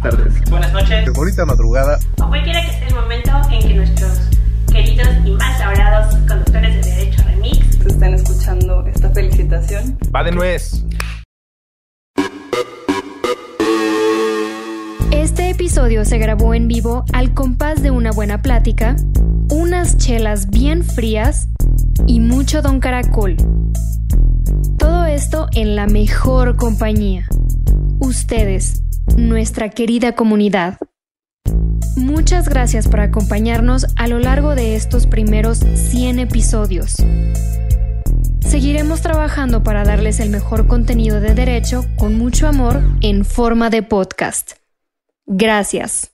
buenas tardes, buenas noches, bonita madrugada, o cualquiera que sea el momento en que nuestros queridos y más laureados conductores de Derecho Remix estén escuchando esta felicitación. Va de nuez. Este episodio se grabó en vivo al compás de una buena plática, unas chelas bien frías y mucho don caracol. Todo esto en la mejor compañía. Ustedes, nuestra querida comunidad. Muchas gracias por acompañarnos a lo largo de estos primeros 100 episodios. Seguiremos trabajando para darles el mejor contenido de derecho con mucho amor en forma de podcast. Gracias.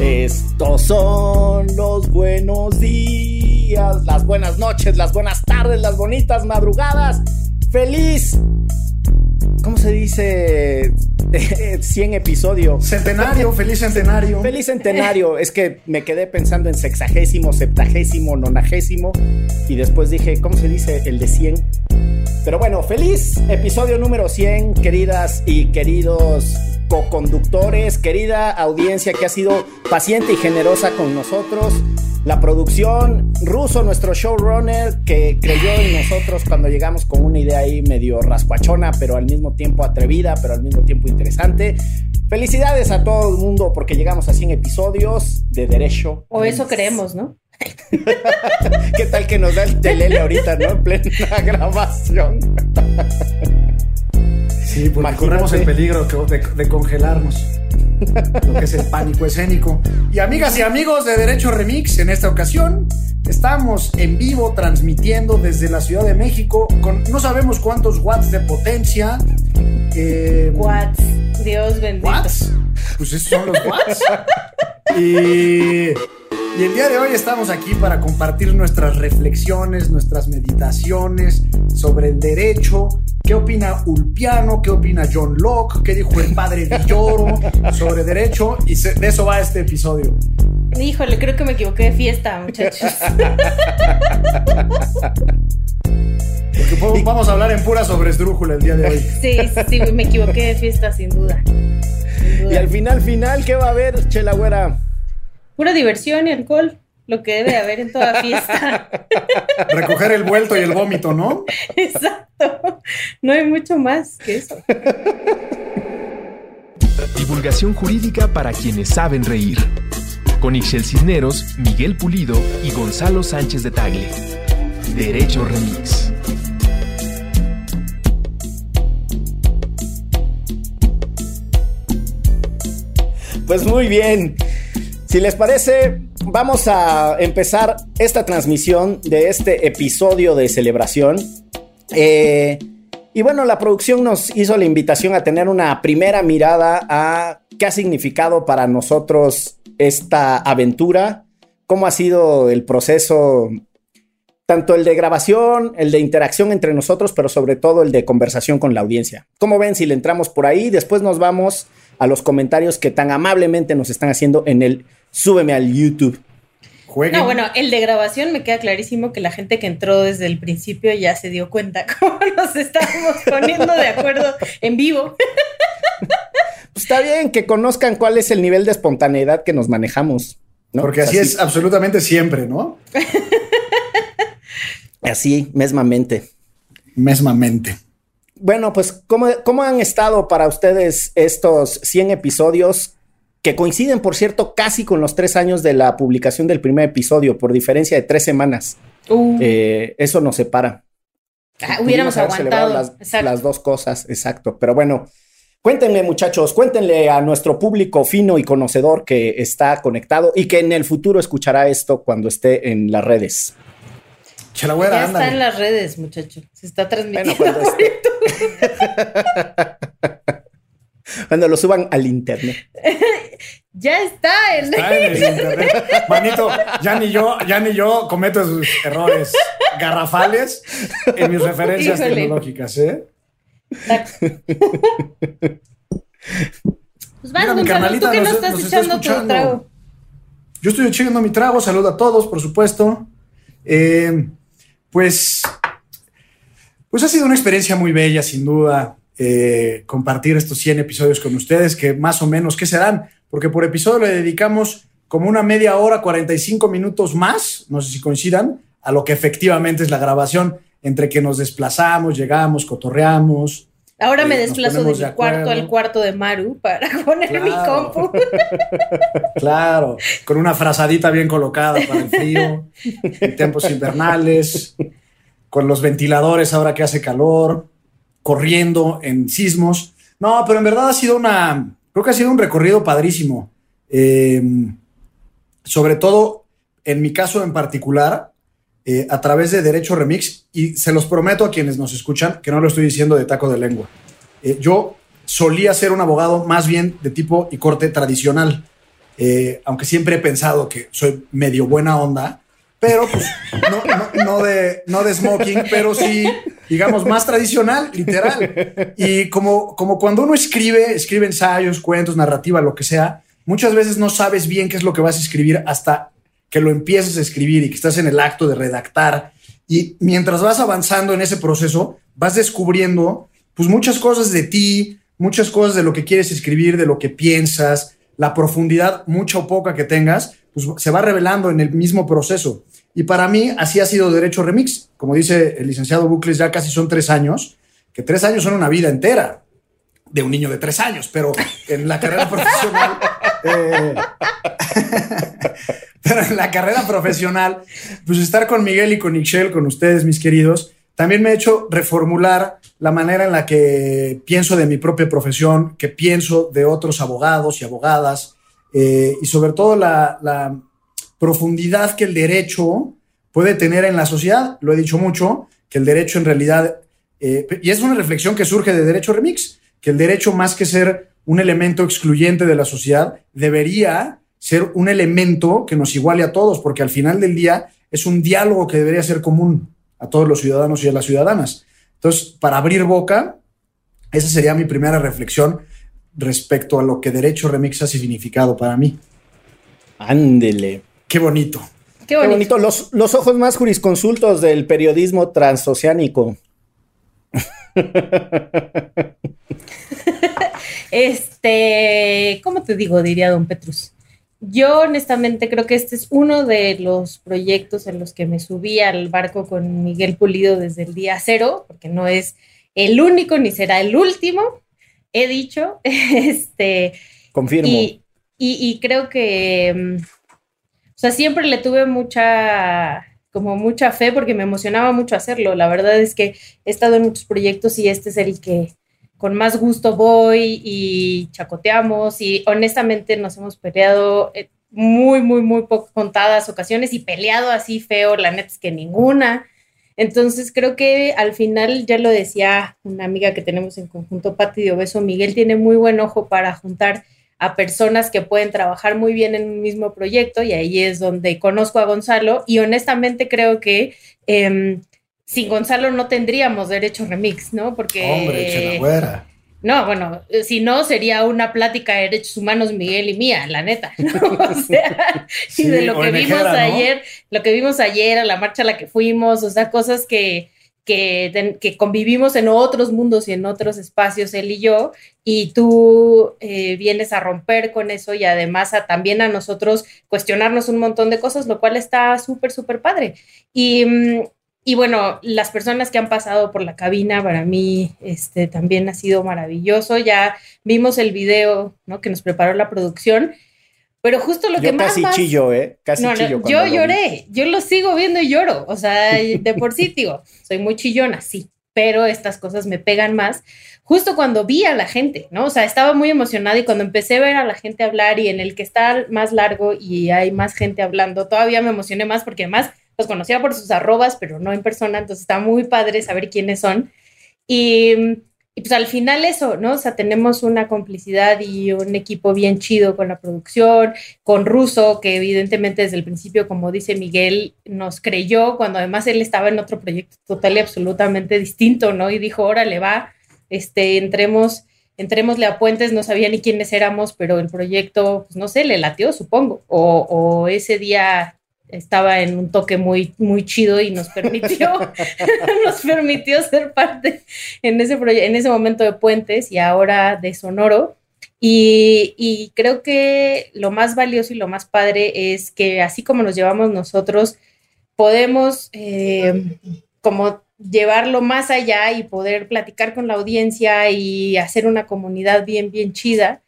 Estos son los buenos días, las buenas noches, las buenas tardes, las bonitas madrugadas. ¡Feliz! ¿Cómo se dice? 100 episodios. Centenario, feliz centenario. Feliz centenario. Es que me quedé pensando en sexagésimo, septagésimo, nonagésimo. Y después dije, ¿cómo se dice el de 100? Pero bueno, feliz episodio número 100, queridas y queridos co-conductores, querida audiencia que ha sido paciente y generosa con nosotros. La producción, Ruso, nuestro showrunner, que creyó en nosotros cuando llegamos con una idea ahí medio rascuachona, pero al mismo tiempo atrevida, pero al mismo tiempo interesante. Felicidades a todo el mundo porque llegamos a 100 episodios de derecho. O eso creemos, ¿no? ¿Qué tal que nos da el telele ahorita, no? En plena grabación. Sí, porque corremos el peligro de, de congelarnos. Lo que es el pánico escénico. Y amigas y amigos de Derecho Remix, en esta ocasión estamos en vivo transmitiendo desde la Ciudad de México con no sabemos cuántos watts de potencia. Eh, watts, Dios bendito. ¿Watts? Pues esos son los watts. y. Y el día de hoy estamos aquí para compartir nuestras reflexiones, nuestras meditaciones sobre el derecho. ¿Qué opina Ulpiano? ¿Qué opina John Locke? ¿Qué dijo el padre Villoro sobre derecho? Y de eso va este episodio. Híjole, creo que me equivoqué de fiesta, muchachos. Porque vamos a hablar en pura sobre esdrújula el día de hoy. Sí, sí, me equivoqué de fiesta, sin duda. Sin duda. Y al final, final, ¿qué va a haber, Chelagüera? Pura diversión y alcohol, lo que debe haber en toda fiesta. Recoger el vuelto y el vómito, ¿no? Exacto. No hay mucho más que eso. Divulgación jurídica para quienes saben reír. Con Ixel Cisneros, Miguel Pulido y Gonzalo Sánchez de Tagle. Derecho Remix. Pues muy bien. Si les parece, vamos a empezar esta transmisión de este episodio de celebración. Eh, y bueno, la producción nos hizo la invitación a tener una primera mirada a qué ha significado para nosotros esta aventura, cómo ha sido el proceso, tanto el de grabación, el de interacción entre nosotros, pero sobre todo el de conversación con la audiencia. ¿Cómo ven si le entramos por ahí? Después nos vamos a los comentarios que tan amablemente nos están haciendo en el Súbeme al YouTube. No, bueno, el de grabación me queda clarísimo que la gente que entró desde el principio ya se dio cuenta cómo nos estábamos poniendo de acuerdo en vivo. Pues está bien que conozcan cuál es el nivel de espontaneidad que nos manejamos. ¿no? Porque así, así es absolutamente siempre, ¿no? así, mesmamente. Mesmamente. Bueno, pues, ¿cómo, ¿cómo han estado para ustedes estos 100 episodios? Que coinciden, por cierto, casi con los tres años de la publicación del primer episodio, por diferencia de tres semanas. Uh. Eh, eso nos separa. Ah, hubiéramos aguantado las, las, dos cosas, exacto. Pero bueno, cuéntenle, muchachos, cuéntenle a nuestro público fino y conocedor que está conectado y que en el futuro escuchará esto cuando esté en las redes. Chalagüera, ya está en las redes, muchacho. Se está transmitiendo. Bueno, cuando esté... Cuando lo suban al internet. ya está en, está en el internet. Manito, ya ni yo, ya ni yo cometo esos errores garrafales en mis referencias Híjole. tecnológicas, ¿eh? Pues vas, Gonzalo, tú que no estás echando tu trago. Yo estoy echando mi trago, saludo a todos, por supuesto. Eh, pues Pues ha sido una experiencia muy bella, sin duda, eh, compartir estos 100 episodios con ustedes, que más o menos, ¿qué serán? Porque por episodio le dedicamos como una media hora, 45 minutos más, no sé si coincidan, a lo que efectivamente es la grabación, entre que nos desplazamos, llegamos, cotorreamos. Ahora me Eh, nos desplazo de mi de cuarto al cuarto de Maru para poner mi Claro. compu. Claro, con una frazadita bien colocada para el frío, en tiempos invernales, con los ventiladores ahora que hace calor, corriendo en sismos. No, pero en verdad ha sido una, creo que ha sido un recorrido padrísimo. Eh, sobre todo, en mi caso en particular, eh, a través de Derecho Remix, y se los prometo a quienes nos escuchan que no lo estoy diciendo de taco de lengua. Eh, yo solía ser un abogado más bien de tipo y corte tradicional, aunque siempre he pensado que soy medio buena onda, pero pues no, no- no de, no de smoking, pero sí, digamos, más tradicional, literal. Y como, como cuando uno escribe, escribe ensayos, cuentos, narrativa, lo que sea, muchas veces no sabes bien qué es lo que vas a escribir hasta que lo empiezas a escribir y que estás en el acto de redactar. Y mientras vas avanzando en ese proceso, vas descubriendo pues muchas cosas de ti, muchas cosas de lo que quieres escribir, de lo que piensas, la profundidad, mucha o poca que tengas, pues se va revelando en el mismo proceso. Y para mí así ha sido Derecho Remix. Como dice el licenciado Bucles, ya casi son tres años, que tres años son una vida entera de un niño de tres años, pero en la carrera profesional... eh, pero en la carrera profesional, pues estar con Miguel y con Ixchel, con ustedes, mis queridos, también me ha hecho reformular la manera en la que pienso de mi propia profesión, que pienso de otros abogados y abogadas, eh, y sobre todo la, la profundidad que el derecho puede tener en la sociedad. Lo he dicho mucho, que el derecho en realidad, eh, y es una reflexión que surge de Derecho Remix, que el derecho más que ser un elemento excluyente de la sociedad, debería ser un elemento que nos iguale a todos, porque al final del día es un diálogo que debería ser común a todos los ciudadanos y a las ciudadanas. Entonces, para abrir boca, esa sería mi primera reflexión respecto a lo que Derecho Remix ha significado para mí. Ándele. Qué bonito. Qué Qué bonito. Los, los ojos más jurisconsultos del periodismo transoceánico. Este, ¿cómo te digo? Diría don Petrus. Yo honestamente creo que este es uno de los proyectos en los que me subí al barco con Miguel Pulido desde el día cero, porque no es el único ni será el último, he dicho. Este, Confirmo. y, y- y creo que, mm, o sea, siempre le tuve mucha, como mucha fe porque me emocionaba mucho hacerlo. La verdad es que he estado en muchos proyectos y este es el que con más gusto voy y chacoteamos y honestamente nos hemos peleado eh, muy, muy, muy poco contadas ocasiones y peleado así feo, la neta es que ninguna. Entonces creo que al final, ya lo decía una amiga que tenemos en conjunto, Pati de Obeso, Miguel tiene muy buen ojo para juntar a personas que pueden trabajar muy bien en un mismo proyecto y ahí es donde conozco a Gonzalo y honestamente creo que em, sin Gonzalo no tendríamos derecho remix, ¿no? Porque... Hombre. No, bueno, si no, sería una plática de derechos humanos Miguel y mía, la neta. ¿no? O sea, y de lo que vimos ¿no? ayer, lo que vimos ayer, a la marcha a la que fuimos, o sea, cosas que, que, que convivimos en otros mundos y en otros espacios, él y yo, y tú eh, vienes a romper con eso y además a, también a nosotros cuestionarnos un montón de cosas, lo cual está súper, súper padre. Y, mm, y bueno, las personas que han pasado por la cabina, para mí este, también ha sido maravilloso. Ya vimos el video ¿no? que nos preparó la producción, pero justo lo que Yo más... casi más- chillo, ¿eh? Casi no, no, chillo. yo lloré, yo lo sigo viendo y lloro, o sea, de por sí digo, soy muy chillona, sí, pero estas cosas me pegan más. Justo cuando vi a la gente, ¿no? O sea, estaba muy emocionada y cuando empecé a ver a la gente hablar y en el que está más largo y hay más gente hablando, todavía me emocioné más porque además los conocía por sus arrobas, pero no en persona, entonces está muy padre saber quiénes son. Y, y pues al final eso, ¿no? O sea, tenemos una complicidad y un equipo bien chido con la producción, con Russo, que evidentemente desde el principio, como dice Miguel, nos creyó cuando además él estaba en otro proyecto total y absolutamente distinto, ¿no? Y dijo, órale, va, este, entremos, entrémosle a Puentes, no sabía ni quiénes éramos, pero el proyecto, pues no sé, le latió, supongo, o ese día estaba en un toque muy, muy chido y nos permitió, nos permitió ser parte en ese, en ese momento de Puentes y ahora de Sonoro. Y, y, creo que lo más valioso y lo más padre es que así como nos llevamos nosotros, podemos eh, como llevarlo más allá y poder platicar con la audiencia y hacer una comunidad bien, bien chida.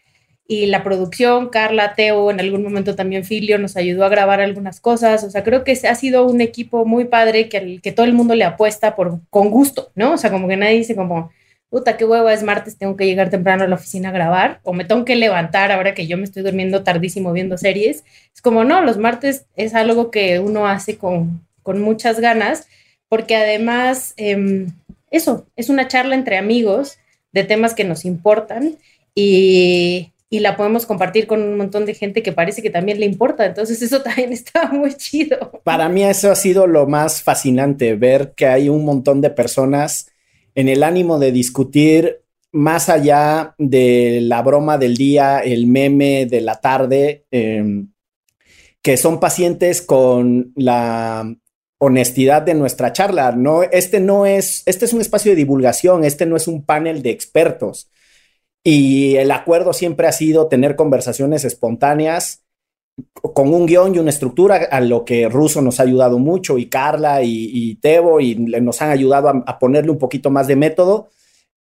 Y la producción, Carla, Teo, en algún momento también Filio nos ayudó a grabar algunas cosas. O sea, creo que ha sido un equipo muy padre que, que todo el mundo le apuesta por, con gusto, ¿no? O sea, como que nadie dice como, puta, qué hueva, es martes, tengo que llegar temprano a la oficina a grabar, o me tengo que levantar ahora que yo me estoy durmiendo tardísimo viendo series. Es como, no, los martes es algo que uno hace con, con muchas ganas porque además em, eso, es una charla entre amigos de temas que nos importan y, y, la podemos compartir con un montón de gente que parece que también le importa. Entonces eso también está muy chido. Para mí eso ha sido lo más fascinante, ver que hay un montón de personas en el ánimo de discutir más allá de la broma del día, el meme de la tarde, em, que son pacientes con la honestidad de nuestra charla. No, este no es, este es un espacio de divulgación, este no es un panel de expertos. Y el acuerdo siempre ha sido tener conversaciones espontáneas con un guion y una estructura, a lo que Russo nos ha ayudado mucho, y Carla y, y Tebo, y nos han ayudado a, a, ponerle un poquito más de método,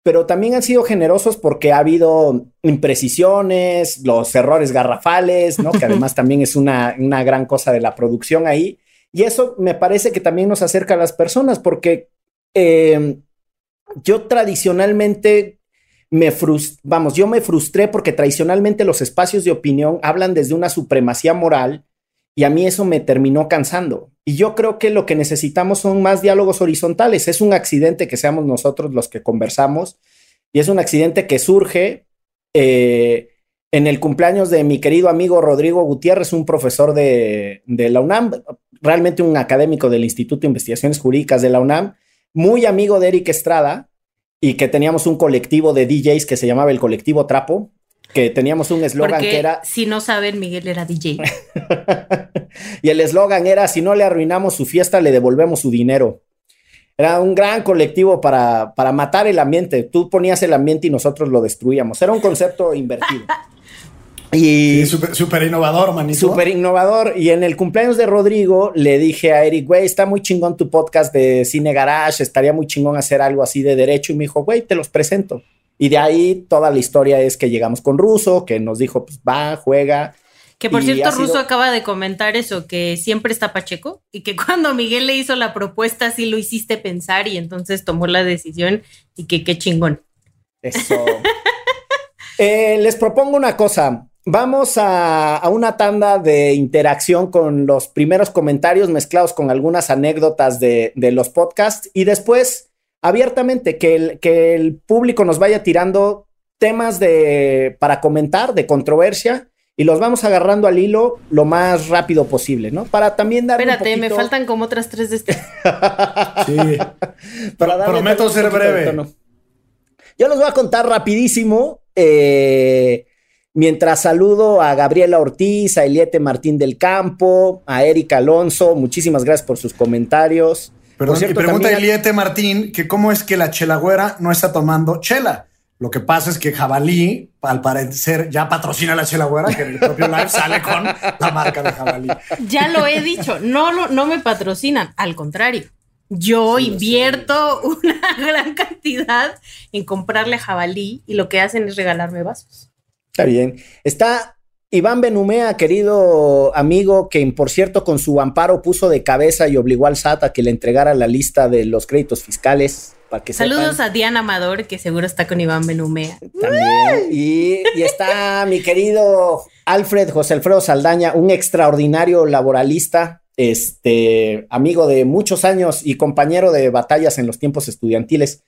pero también han sido generosos porque ha habido imprecisiones, los errores garrafales, ¿no? que además también es una, una gran cosa de la producción ahí. Y eso me parece que también nos acerca a las personas porque eh, yo tradicionalmente me frustré, vamos, yo me frustré porque tradicionalmente los espacios de opinión hablan desde una supremacía moral y a mí eso me terminó cansando. Y yo creo que lo que necesitamos son más diálogos horizontales. Es un accidente que seamos nosotros los que conversamos y es un accidente que surge eh, en el cumpleaños de mi querido amigo Rodrigo Gutiérrez, un profesor de, de, la UNAM, realmente un académico del Instituto de Investigaciones Jurídicas de la UNAM, muy amigo de Eric Estrada, y que teníamos un colectivo de DJs que se llamaba el colectivo Trapo, que teníamos un eslogan que era... Si no saben, Miguel era DJ. y el eslogan era, si no le arruinamos su fiesta, le devolvemos su dinero. Era un gran colectivo para, para matar el ambiente. Tú ponías el ambiente y nosotros lo destruíamos. Era un concepto invertido. Y súper innovador, manito. Súper innovador. Y en el cumpleaños de Rodrigo le dije a Eric, güey, está muy chingón tu podcast de Cine Garage, estaría muy chingón hacer algo así de derecho. Y me dijo, güey, te los presento. Y de ahí toda la historia es que llegamos con Russo, que nos dijo, pues va, juega. Que por cierto, Russo acaba de comentar eso, que siempre está Pacheco y que cuando Miguel le hizo la propuesta sí lo hiciste pensar y entonces tomó la decisión y que qué chingón. Eso. eh, les propongo una cosa. Vamos a, a, una tanda de interacción con los primeros comentarios mezclados con algunas anécdotas de, de los podcasts y después abiertamente que el, que el, público nos vaya tirando temas de, para comentar de controversia y los vamos agarrando al hilo lo más rápido posible, ¿no? Para también dar. Espérate, poquito... me faltan como otras tres de este. sí. Para Prometo ser breve. Yo los voy a contar rapidísimo. Eh, Mientras saludo a Gabriela Ortiz, a Eliete Martín del Campo, a Erika Alonso, muchísimas gracias por sus comentarios. Pero y pregunta a Eliete Martín que cómo es que la chelagüera no está tomando chela. Lo que pasa es que Jabalí, al parecer, ya patrocina la chelagüera, que en el propio live sale con la marca de Jabalí. Ya lo he dicho, no, no, no me patrocinan, al contrario. Yo sí, invierto sí. una gran cantidad en comprarle jabalí y lo que hacen es regalarme vasos. Está bien. Está Iván Benumea, querido amigo, que por cierto con su amparo puso de cabeza y obligó al SAT a que le entregara la lista de los créditos fiscales. Para que Saludos sepan. a Diana Amador, que seguro está con Iván Benumea. También. Y, y está mi querido Alfred José Alfredo Saldaña, un extraordinario laboralista, este amigo de muchos años y compañero de batallas en los tiempos estudiantiles.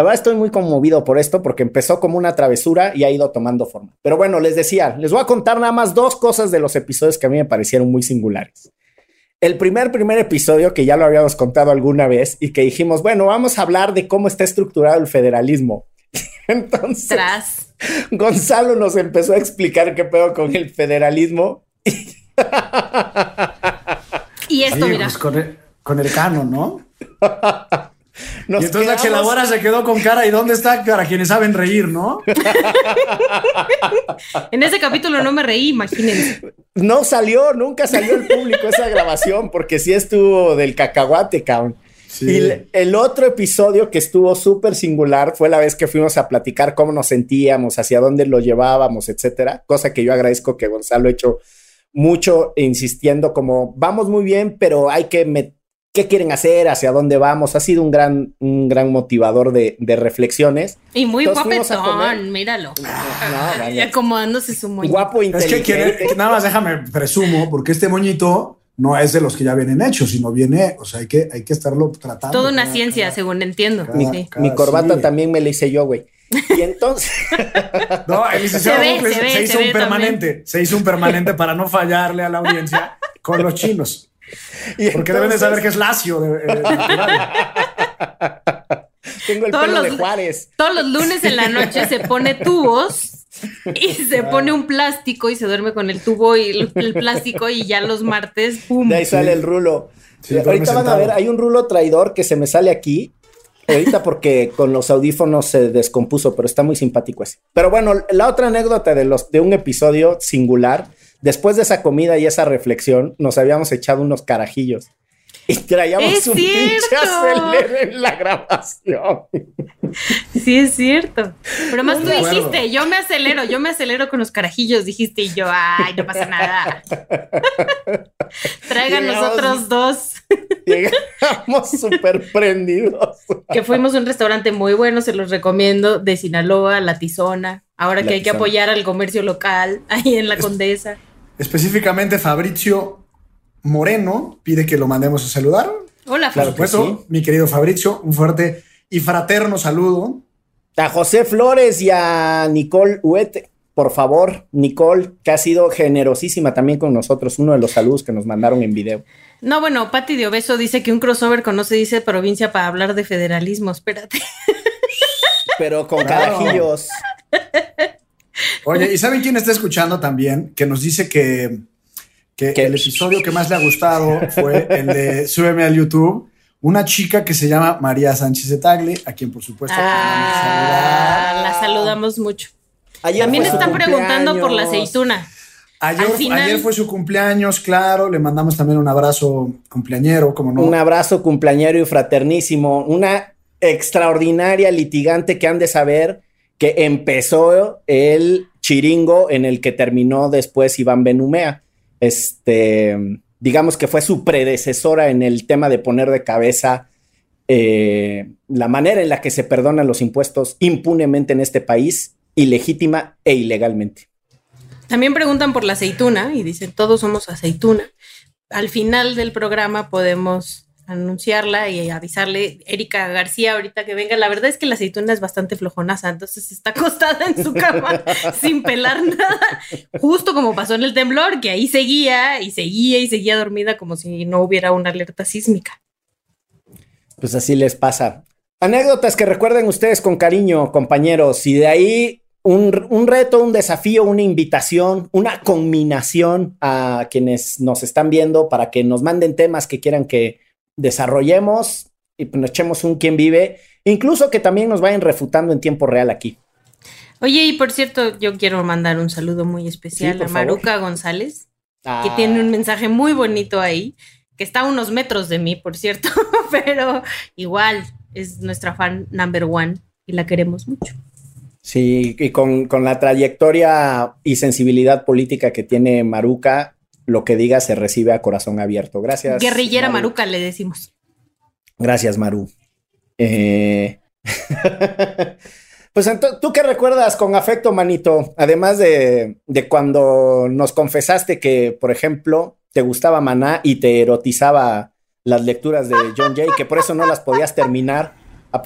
La verdad estoy muy conmovido por esto porque empezó como una travesura y ha ido tomando forma. Pero bueno, les decía, les voy a contar nada más dos cosas de los episodios que a mí me parecieron muy singulares. El primer, primer episodio que ya lo habíamos contado alguna vez y que dijimos, bueno, vamos a hablar de cómo está estructurado el federalismo. Entonces, Tras. Gonzalo nos empezó a explicar qué pedo con el federalismo. Y esto, Sí, mira. pues con el, con el canon, ¿no? Nos y entonces la cheladora se quedó con cara. ¿Y dónde está para quienes saben reír, no? En ese capítulo no me reí, imagínense. No salió, nunca salió al público esa grabación, porque sí estuvo del cacahuate, cabrón. Sí. Y el, el otro episodio que estuvo súper singular fue la vez que fuimos a platicar cómo nos sentíamos, hacia dónde lo llevábamos, etcétera. Cosa que yo agradezco que Gonzalo ha hecho mucho, insistiendo como vamos muy bien, pero hay que ¿Qué quieren hacer? ¿Hacia dónde vamos? Ha sido un gran, un gran motivador de, de reflexiones. Y muy Entonces guapetón, míralo. No, no, acomodándose su moño. Guapo, Es que, inteligente. quiere- nada más déjame presumo, porque este moñito no es de los que ya vienen hechos, sino viene, o sea, hay que, hay que estarlo tratando. Toda una cada- ciencia, cada- según entiendo. cada- Mi, Sí. cada- mi corbata sí. también me la hice yo, güey. Y entonces, No, el licenciado Se ve, Bucles se ve, se, se hizo un permanente. Se hizo un permanente para no fallarle a la audiencia con los chinos. Y Porque deben de saber que es lacio. de- eh, tengo el Todos pelo de Juárez. Todos los lunes en la noche se pone tubos y se pone un plástico y se duerme con el tubo y el, el plástico y ya los martes, ¡pum! De ahí sale el rulo. Sí, Ahorita van a ver, hay un rulo traidor que se me sale aquí. Ahorita porque con los audífonos se descompuso, pero está muy simpático ese. Pero bueno, la otra anécdota de los de un episodio singular, después de esa comida y esa reflexión, nos habíamos echado unos carajillos. Y traíamos ¡Es un pinche acelere en la grabación. Sí, es cierto. Pero más No tú acuerdo. dijiste, yo me acelero, yo me acelero con los carajillos, dijiste, y yo, ay, no pasa nada. Traigan los otros dos. Llegamos súper prendidos. Que fuimos a un restaurante muy bueno, se los recomiendo, de Sinaloa, La Tizona. Ahora La que hay que apoyar al comercio local, ahí en la Condesa. Específicamente Fabrizio Moreno pide que lo mandemos a saludar. Hola, Por Claro que supuesto, sí. mi querido Fabrizio, un fuerte y fraterno saludo. A José Flores y a Nicole Huete, por favor, Nicole, que ha sido generosísima también con nosotros, uno de los saludos que nos mandaron en video. No, bueno, Patti de Obeso dice que un crossover con no se dice provincia para hablar de federalismo. Espérate. Pero con Claro. carajillos. Oye, ¿y saben quién está escuchando también? Que nos dice que, que ¿Qué? el episodio que más le ha gustado fue el de Súbeme al YouTube. Una chica que se llama María Sánchez de Tagle, a quien por supuesto Ah, la saludamos mucho. Ayer También fue su están preguntando por la cumpleaños. aceituna. Ayer, Al final- ayer fue su cumpleaños, claro. Le mandamos también un abrazo cumpleañero, como no. Un abrazo cumpleañero y fraternísimo. Una extraordinaria litigante que han de saber que empezó el chiringo en el que terminó después Iván Benumea. Este, digamos que fue su predecesora en el tema de poner de cabeza eh, la manera en la que se perdonan los impuestos impunemente en este país, ilegítima e ilegalmente. También preguntan por la aceituna y dicen, todos somos aceituna. Al final del programa podemos anunciarla y avisarle, Erika García, ahorita que venga. La verdad es que la aceituna es bastante flojonaza, entonces está acostada en su cama sin pelar nada, justo como pasó en el temblor, que ahí seguía y seguía y seguía dormida como si no hubiera una alerta sísmica. Pues así les pasa. Anécdotas que recuerden ustedes con cariño, compañeros, y de ahí un, un reto, un desafío, una invitación, una combinación a quienes nos están viendo para que nos manden temas que quieran que desarrollemos y pues nos echemos un quién vive, incluso que también nos vayan refutando en tiempo real aquí. Oye, y por cierto, yo quiero mandar un saludo muy especial Sí, a favor. Maruca González, que Ah, tiene un mensaje muy bonito ahí, que está a unos metros de mí, por cierto, pero igual es nuestra fan number one y la queremos mucho. Sí, y con, con la trayectoria y sensibilidad política que tiene Maruca, lo que diga se recibe a corazón abierto. Gracias. Guerrillera Maru. Maruca le decimos. Gracias, Maru. Eh, pues tú qué recuerdas con afecto, manito, además de, de cuando nos confesaste que, por ejemplo, te gustaba Maná y te erotizaba las lecturas de John Jay, que por eso no las podías terminar.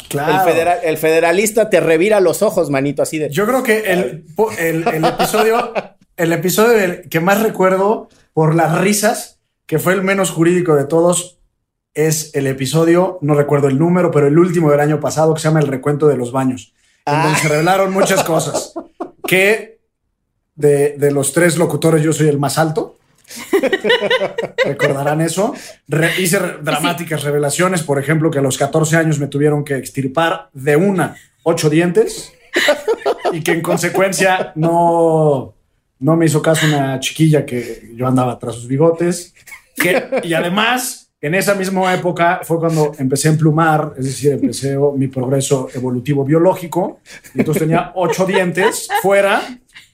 Claro. El, federal- el federalista te revira los ojos, manito, así de... Yo creo que el, el- el episodio, el episodio del que más recuerdo por las risas, que fue el menos jurídico de todos, es el episodio, no recuerdo el número, pero el último del año pasado, que se llama El recuento de los baños, en donde Ah. se revelaron muchas cosas. Que de, de los tres locutores yo soy el más alto. Recordarán eso. Re- hice re- dramáticas revelaciones, por ejemplo, que a los 14 años me tuvieron que extirpar de una ocho dientes y que en consecuencia no, no me hizo caso una chiquilla que yo andaba tras sus bigotes. Que- y además, en esa misma época fue cuando empecé a emplumar, es decir, empecé mi progreso evolutivo biológico. Y entonces tenía ocho dientes fuera,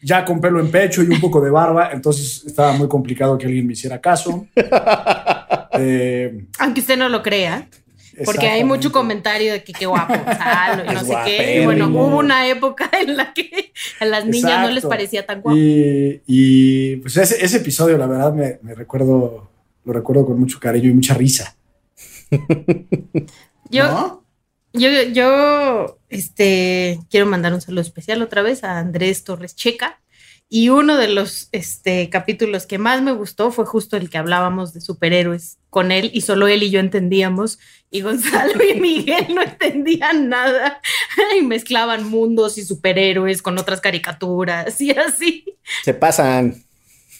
ya con pelo en pecho y un poco de barba. Entonces estaba muy complicado que alguien me hiciera caso. Eh, Aunque usted no lo crea. Porque hay mucho comentario de que qué guapo Gonzalo y no sé qué. Y bueno, hubo una época en la que a las niñas no les parecía tan guapo. Y, y, pues ese, ese episodio, la verdad, me, me recuerdo, lo recuerdo con mucho cariño y mucha risa. Yo, ¿no? yo, yo, este, quiero mandar un saludo especial otra vez a Andrés Torres Checa. Y uno de los este, capítulos que más me gustó fue justo el que hablábamos de superhéroes con él y solo él y yo entendíamos y Gonzalo y Miguel no entendían nada y mezclaban mundos y superhéroes con otras caricaturas y así. Se pasan.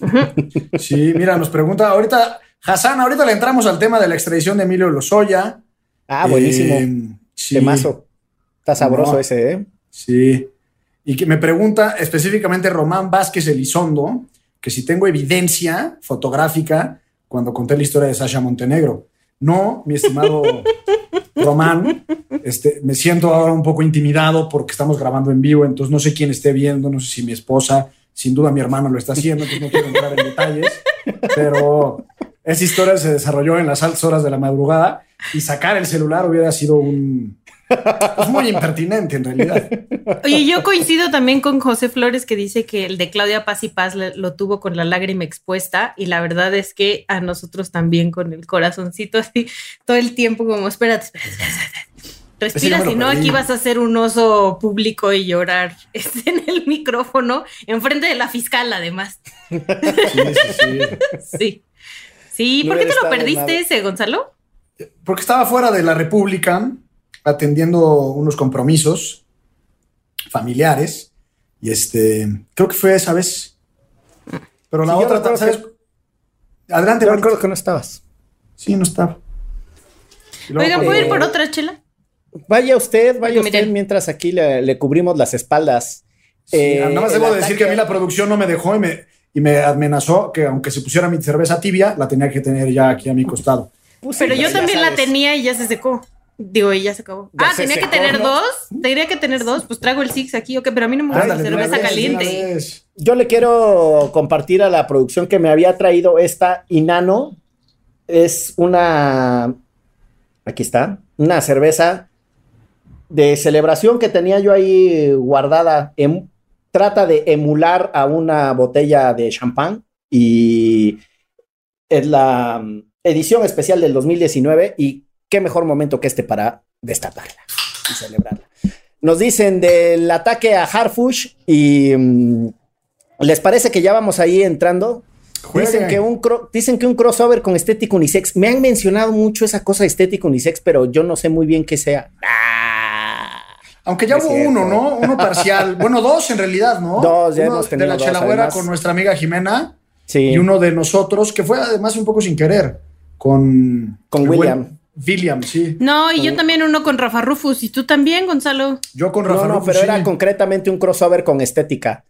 Sí, mira, nos pregunta ahorita, Hassan, ahorita le entramos al tema de la extradición de Emilio Lozoya. Ah, buenísimo. Eh, sí, Temazo. Está sabroso No. ese, ¿eh? Sí. Y que me pregunta específicamente Román Vázquez Elizondo, que si tengo evidencia fotográfica cuando conté la historia de Sasha Montenegro. No, mi estimado Román, este, me siento ahora un poco intimidado porque estamos grabando en vivo, entonces no sé quién esté viendo, no sé si mi esposa, sin duda mi hermano lo está haciendo, entonces no quiero entrar en detalles, pero esa historia se desarrolló en las altas horas de la madrugada y sacar el celular hubiera sido un... Es muy impertinente en realidad. Oye, yo coincido también con José Flores que dice que el de Claudia Paz y Paz lo tuvo con la lágrima expuesta y la verdad es que a nosotros también con el corazoncito así todo el tiempo como espérate, espérate, espérate. Respira, si no, aquí vas a ser un oso público y llorar este, en el micrófono, enfrente de la fiscal, además. Sí, sí, sí. Sí. Sí, No ¿por qué te lo perdiste nada. ese, Gonzalo? Porque estaba fuera de la República atendiendo unos compromisos familiares y este, creo que fue esa vez. Pero la Sí, yo otra, recuerdo ¿sabes? que- Adelante, Yo recuerdo que no estabas. Sí, no estaba. Cuando- ¿puedo ir por otra chela? Vaya usted, vaya usted mientras aquí le, le cubrimos las espaldas. Sí, Eh, nada más debo decir que a mí ataque- la producción no me dejó y me, y me amenazó que aunque se pusiera mi cerveza tibia, la tenía que tener ya aquí a mi costado. Pues sí, Pero yo también la tenía y ya se secó. Digo, y ya se acabó. Ya ah, se tenía que tener ¿no? dos. Tendría que tener dos. Pues traigo el Six aquí, ok, pero a mí no me gusta la cerveza vez, caliente. Yo le quiero compartir a la producción que me había traído esta Inano. Es una. Aquí está. Una cerveza de celebración que tenía yo ahí guardada. Em- trata de emular a una botella de champán y es la mm, edición especial del 2019 y qué mejor momento que este para destaparla y celebrarla. Nos dicen del ataque a Harfush y mm, les parece que ya vamos ahí entrando. Dicen que, un dicen que un crossover con estético unisex. Me han mencionado mucho esa cosa estético unisex, pero yo no sé muy bien qué sea. Ah. Aunque ya hubo uno, ¿no? Uno parcial. Bueno, dos en realidad, ¿no? Dos, ya Uno hemos De tenido la dos, Chelagüera además. con nuestra amiga Jimena Sí. y uno de nosotros, que fue además un poco sin querer, con... Con William. William, sí. No, y yo también uno con Rafa Rufus. Y tú también, Gonzalo. Yo con No, Rafa no, Rufus, pero sí. era concretamente un crossover con estética.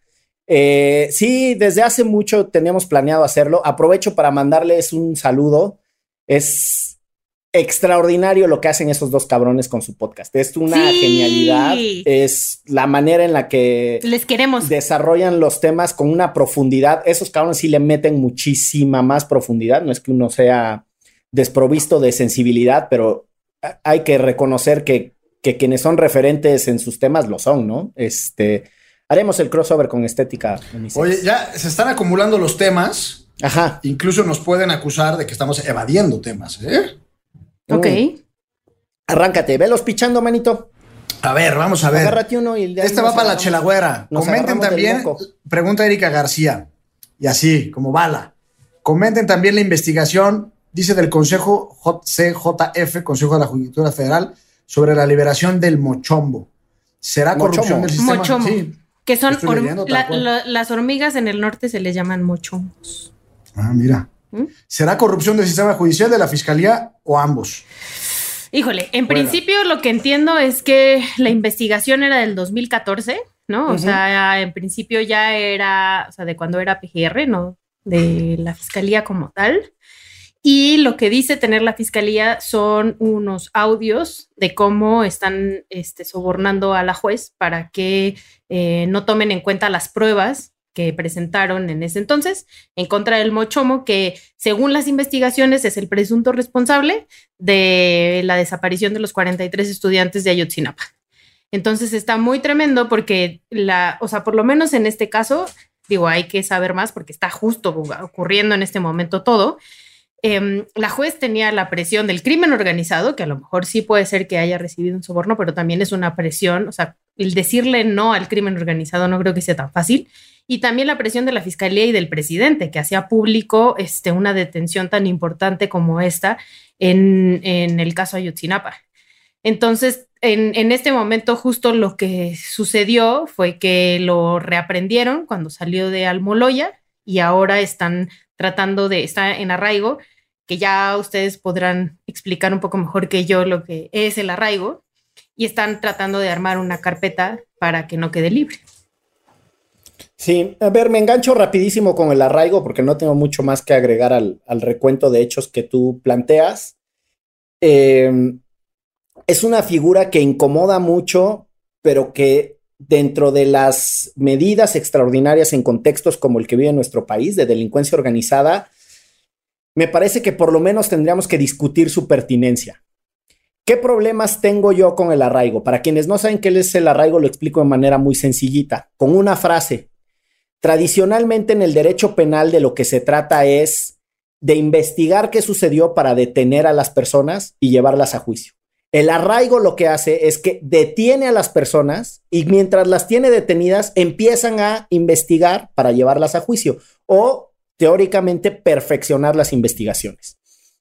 Eh, sí, desde hace mucho teníamos planeado hacerlo. Aprovecho para mandarles un saludo. Es extraordinario lo que hacen esos dos cabrones con su podcast. Es una Sí. genialidad. Es la manera en la que Les queremos. desarrollan los temas con una profundidad. Esos cabrones sí le meten muchísima más profundidad. No es que uno sea desprovisto de sensibilidad, pero hay que reconocer que, que quienes son referentes en sus temas lo son, ¿no? Este, haremos el crossover con estética. unisex. Oye, ya se están acumulando los temas. Ajá. Incluso nos pueden acusar de que estamos evadiendo temas, ¿eh? Ok. Arráncate, velos pichando, manito. A ver, vamos a ver. Agárrate uno y Este va para la chelagüera. Comenten también, pregunta Erika García, y así, como bala. Comenten también la investigación, dice del Consejo J- CJF, Consejo de la Judicatura Federal, sobre la liberación del mochombo. ¿Será corrupción del sistema? Mochomo. Sí. Que son leyendo la- la- las hormigas en el norte se les llaman mochomos. Ah, mira. ¿Mm? ¿Será corrupción del sistema judicial, de la fiscalía o ambos? Híjole, en Bueno. principio lo que entiendo es que la investigación era del 2014, ¿no? O Ujú. sea, en principio ya era, o sea, de cuando era PGR, ¿no? De la fiscalía como tal. Y lo que dice tener la fiscalía son unos audios de cómo están este, sobornando a la juez para que eh, no tomen en cuenta las pruebas que presentaron en ese entonces en contra del Mochomo, que según las investigaciones es el presunto responsable de la desaparición de los 43 estudiantes de Ayotzinapa. Entonces está muy tremendo porque la, o sea, por lo menos en este caso, digo, hay que saber más porque está justo ocurriendo en este momento todo. Em, la juez tenía la presión del crimen organizado, que a lo mejor sí puede ser que haya recibido un soborno, pero también es una presión, o sea, el decirle no al crimen organizado no creo que sea tan fácil. Y también la presión de la fiscalía y del presidente, que hacía público este, una detención tan importante como esta en, el caso Ayotzinapa. Entonces, en, en, este momento justo lo que sucedió fue que lo reaprendieron cuando salió de Almoloya y ahora están tratando de, está en arraigo, que ya ustedes podrán explicar un poco mejor que yo lo que es el arraigo, y están tratando de armar una carpeta para que no quede libre. Sí, a ver, me engancho rapidísimo con el arraigo porque no tengo mucho más que agregar al, al recuento de hechos que tú planteas. Eh, es una figura que incomoda mucho, pero que dentro de las medidas extraordinarias en contextos como el que vive nuestro país de delincuencia organizada, me parece que por lo menos tendríamos que discutir su pertinencia. ¿Qué problemas tengo yo con el arraigo? Para quienes no saben qué es el arraigo, lo explico de manera muy sencillita, con una frase. Tradicionalmente en el derecho penal de lo que se trata es de investigar qué sucedió para detener a las personas y llevarlas a juicio. El arraigo lo que hace es que detiene a las personas y mientras las tiene detenidas empiezan a investigar para llevarlas a juicio o teóricamente perfeccionar las investigaciones.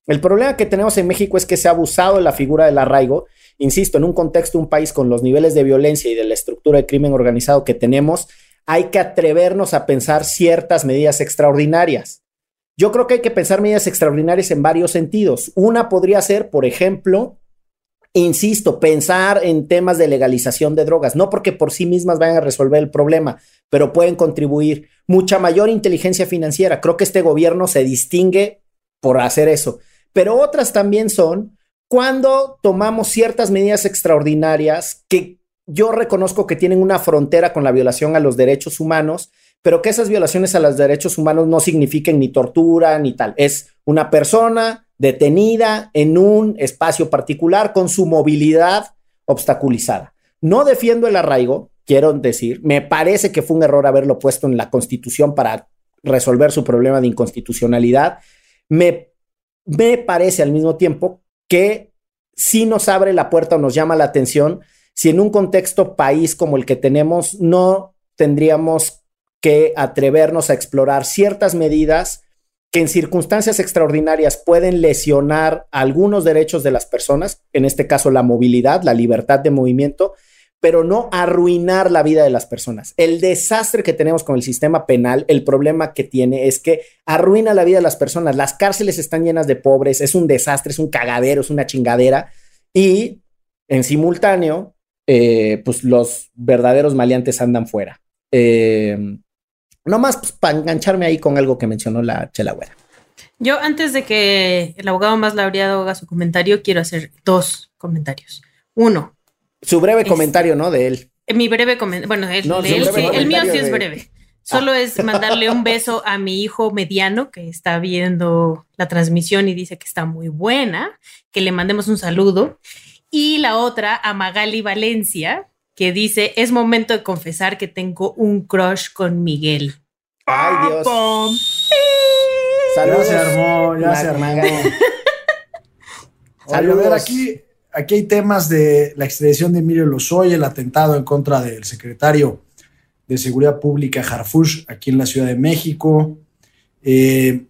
El problema que tenemos en México es que se ha abusado de la figura del arraigo, insisto, en un contexto, un país con los niveles de violencia y de la estructura de crimen organizado que tenemos, hay que atrevernos a pensar ciertas medidas extraordinarias. Yo creo que hay que pensar medidas extraordinarias en varios sentidos. Una podría ser, por ejemplo, insisto, pensar en temas de legalización de drogas, no porque por sí mismas vayan a resolver el problema, pero pueden contribuir. Mucha mayor inteligencia financiera. Creo que este gobierno se distingue por hacer eso. Pero otras también son cuando tomamos ciertas medidas extraordinarias que yo reconozco que tienen una frontera con la violación a los derechos humanos, pero que esas violaciones a los derechos humanos no signifiquen ni tortura ni tal. Es una persona detenida en un espacio particular con su movilidad obstaculizada. No defiendo el arraigo, quiero decir, me parece que fue un error haberlo puesto en la constitución para resolver su problema de inconstitucionalidad. Me, me parece al mismo tiempo que sí nos abre la puerta o nos llama la atención si en un contexto país como el que tenemos no tendríamos que atrevernos a explorar ciertas medidas que en circunstancias extraordinarias pueden lesionar algunos derechos de las personas, en este caso la movilidad, la libertad de movimiento, pero no arruinar la vida de las personas. El desastre que tenemos con el sistema penal, el problema que tiene es que arruina la vida de las personas. Las cárceles están llenas de pobres, es un desastre, es un cagadero, es una chingadera. Y en simultáneo, eh, pues los verdaderos maleantes andan fuera. Eh, Nomás pues, para engancharme ahí con algo que mencionó la Chelagüera. Yo, antes de que el abogado más laureado haga su comentario, quiero hacer dos comentarios. Uno. Su breve es, comentario, ¿no? De él. Mi breve comentario. Bueno, el, no, de él, sí, el mío sí es breve. Solo ah. es mandarle un beso a mi hijo mediano que está viendo la transmisión y dice que está muy buena, que le mandemos un saludo. Y la otra a Magali Valencia, que dice, es momento de confesar que tengo un crush con Miguel. Ay, Dios. ¡Pum! Ya se armó, ya se armó. Saludos. A ver, aquí, aquí hay temas de la extradición de Emilio Lozoya, el atentado en contra del secretario de Seguridad Pública Harfush aquí en la Ciudad de México. Eh,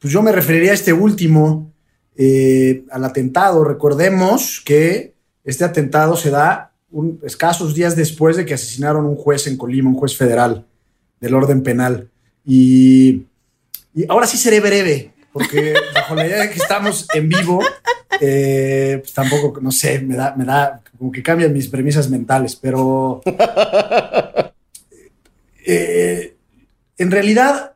pues yo me referiría a este último, eh, al atentado. Recordemos que este atentado se da un, escasos días después de que asesinaron un juez en Colima, un juez federal del orden penal. Y, Y ahora sí seré breve, porque bajo la idea de que estamos en vivo, eh, pues tampoco, no sé, me da, me da como que cambian mis premisas mentales, pero eh, en realidad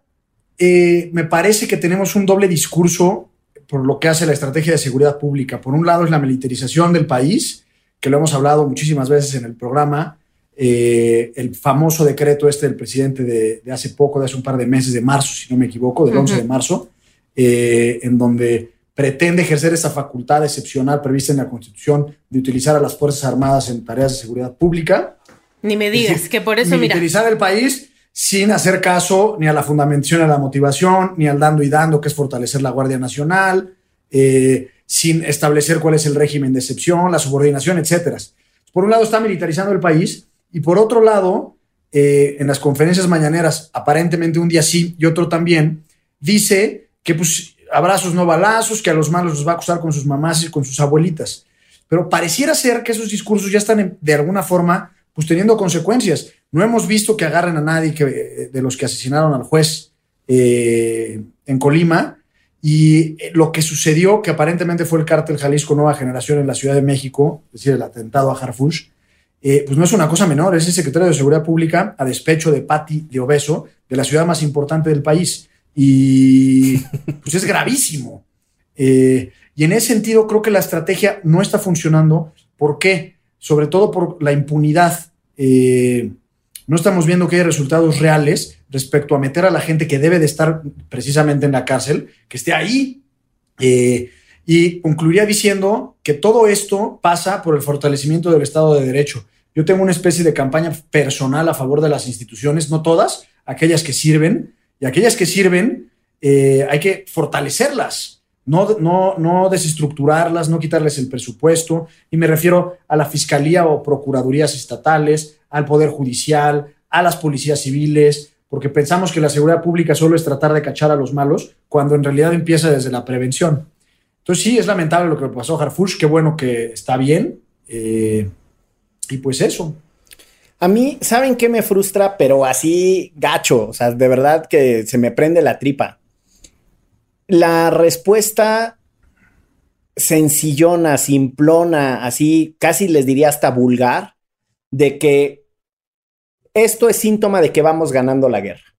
eh, me parece que tenemos un doble discurso por lo que hace la estrategia de seguridad pública. Por un lado es la militarización del país, que lo hemos hablado muchísimas veces en el programa, eh, el famoso decreto este del presidente de, de, hace poco, de hace un par de meses, de marzo, si no me equivoco, del uh -huh. 11 de marzo, eh, en donde pretende ejercer esa facultad excepcional prevista en la Constitución de utilizar a las Fuerzas Armadas en tareas de seguridad pública. Ni me digas, decir, que por eso, militarizar mira. el país sin hacer caso ni a la fundamentación, ni a la motivación, ni al dando y dando, que es fortalecer la Guardia Nacional, eh, sin establecer cuál es el régimen de excepción, la subordinación, etcétera. Por un lado está militarizando el país y por otro lado, eh, en las conferencias mañaneras, aparentemente un día sí y otro también, dice que pues abrazos no balazos, que a los malos los va a acusar con sus mamás y con sus abuelitas. Pero pareciera ser que esos discursos ya están de alguna forma pues teniendo consecuencias. No hemos visto que agarren a nadie que, de los que asesinaron al juez eh, en Colima. Y lo que sucedió, que aparentemente fue el cártel Jalisco Nueva Generación en la Ciudad de México, es decir, el atentado a Harfush, eh, pues no es una cosa menor, es el secretario de Seguridad Pública a despecho de Patti de Obeso, de la ciudad más importante del país. Y pues es gravísimo. Eh, y en ese sentido creo que la estrategia no está funcionando. ¿Por qué? Sobre todo por la impunidad. Eh, no estamos viendo que hay resultados reales respecto a meter a la gente que debe de estar precisamente en la cárcel, que esté ahí. Eh, y concluiría diciendo que todo esto pasa por el fortalecimiento del Estado de Derecho. Yo tengo una especie de campaña personal a favor de las instituciones, no todas, aquellas que sirven, y aquellas que sirven eh, hay que fortalecerlas, no, no, no desestructurarlas, no quitarles el presupuesto, y me refiero a la Fiscalía o Procuradurías estatales, al Poder Judicial, a las policías civiles, porque pensamos que la seguridad pública solo es tratar de cachar a los malos, cuando en realidad empieza desde la prevención. Entonces sí, es lamentable lo que pasó a Harfush, qué bueno que está bien, eh, y pues eso. A mí, ¿saben qué me frustra? Pero así gacho, o sea, de verdad que se me prende la tripa. La respuesta sencillona, simplona, así casi les diría hasta vulgar, de que esto es síntoma de que vamos ganando la guerra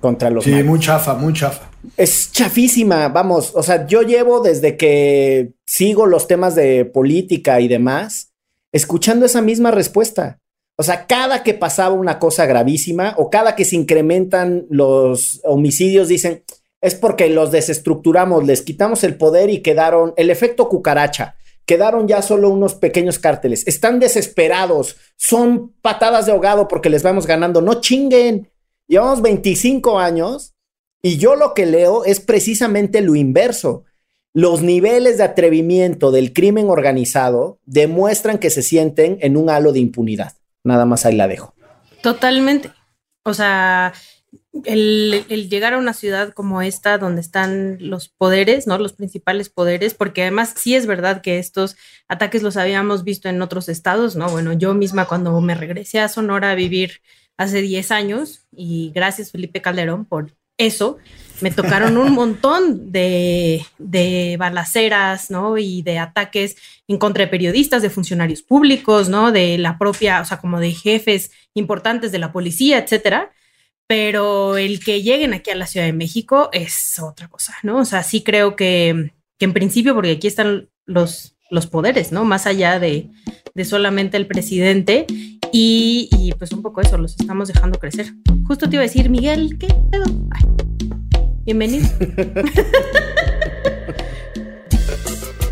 contra los Sí, muy chafa, muy chafa. Es chafísima, vamos, o sea, yo llevo desde que sigo los temas de política y demás, escuchando esa misma respuesta. O sea, cada que pasaba una cosa gravísima o cada que se incrementan los homicidios, dicen, es porque los desestructuramos, les quitamos el poder y quedaron el efecto cucaracha. Quedaron ya solo unos pequeños cárteles. Están desesperados. Son patadas de ahogado porque les vamos ganando. No chinguen. Llevamos 25 años y yo lo que leo es precisamente lo inverso. Los niveles de atrevimiento del crimen organizado demuestran que se sienten en un halo de impunidad. Nada más ahí la dejo. Totalmente. O sea, el, el, llegar a una ciudad como esta, donde están los poderes, ¿no? Los principales poderes, porque además sí es verdad que estos ataques los habíamos visto en otros estados, ¿no? Bueno, yo misma cuando me regresé a Sonora a vivir hace 10 años, y gracias Felipe Calderón por eso, me tocaron un montón de, de, balaceras, ¿no? Y de ataques en contra de periodistas, de funcionarios públicos, ¿no? De la propia, o sea, como de jefes importantes de la policía, etcétera. Pero el que lleguen aquí a la Ciudad de México es otra cosa, ¿no? O sea, sí creo que, que en principio, porque aquí están los, los poderes, ¿no? Más allá de, de solamente el presidente. Y, pues un poco eso, los estamos dejando crecer. Justo te iba a decir, Miguel, ¿qué pedo? Ay, bienvenido.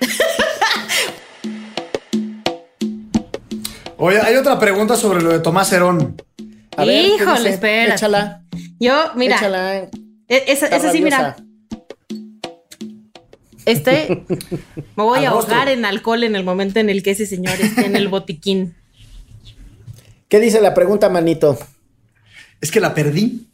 Oye, hay otra pregunta sobre lo de Tomás Herón. A ver, Híjole, espera. Échala. Yo, mira. Échala. E- Esa, sí, mira. Este me voy a ahogar en alcohol en el momento en el que ese señor esté en el botiquín. ¿Qué dice la pregunta, manito? Es que la perdí.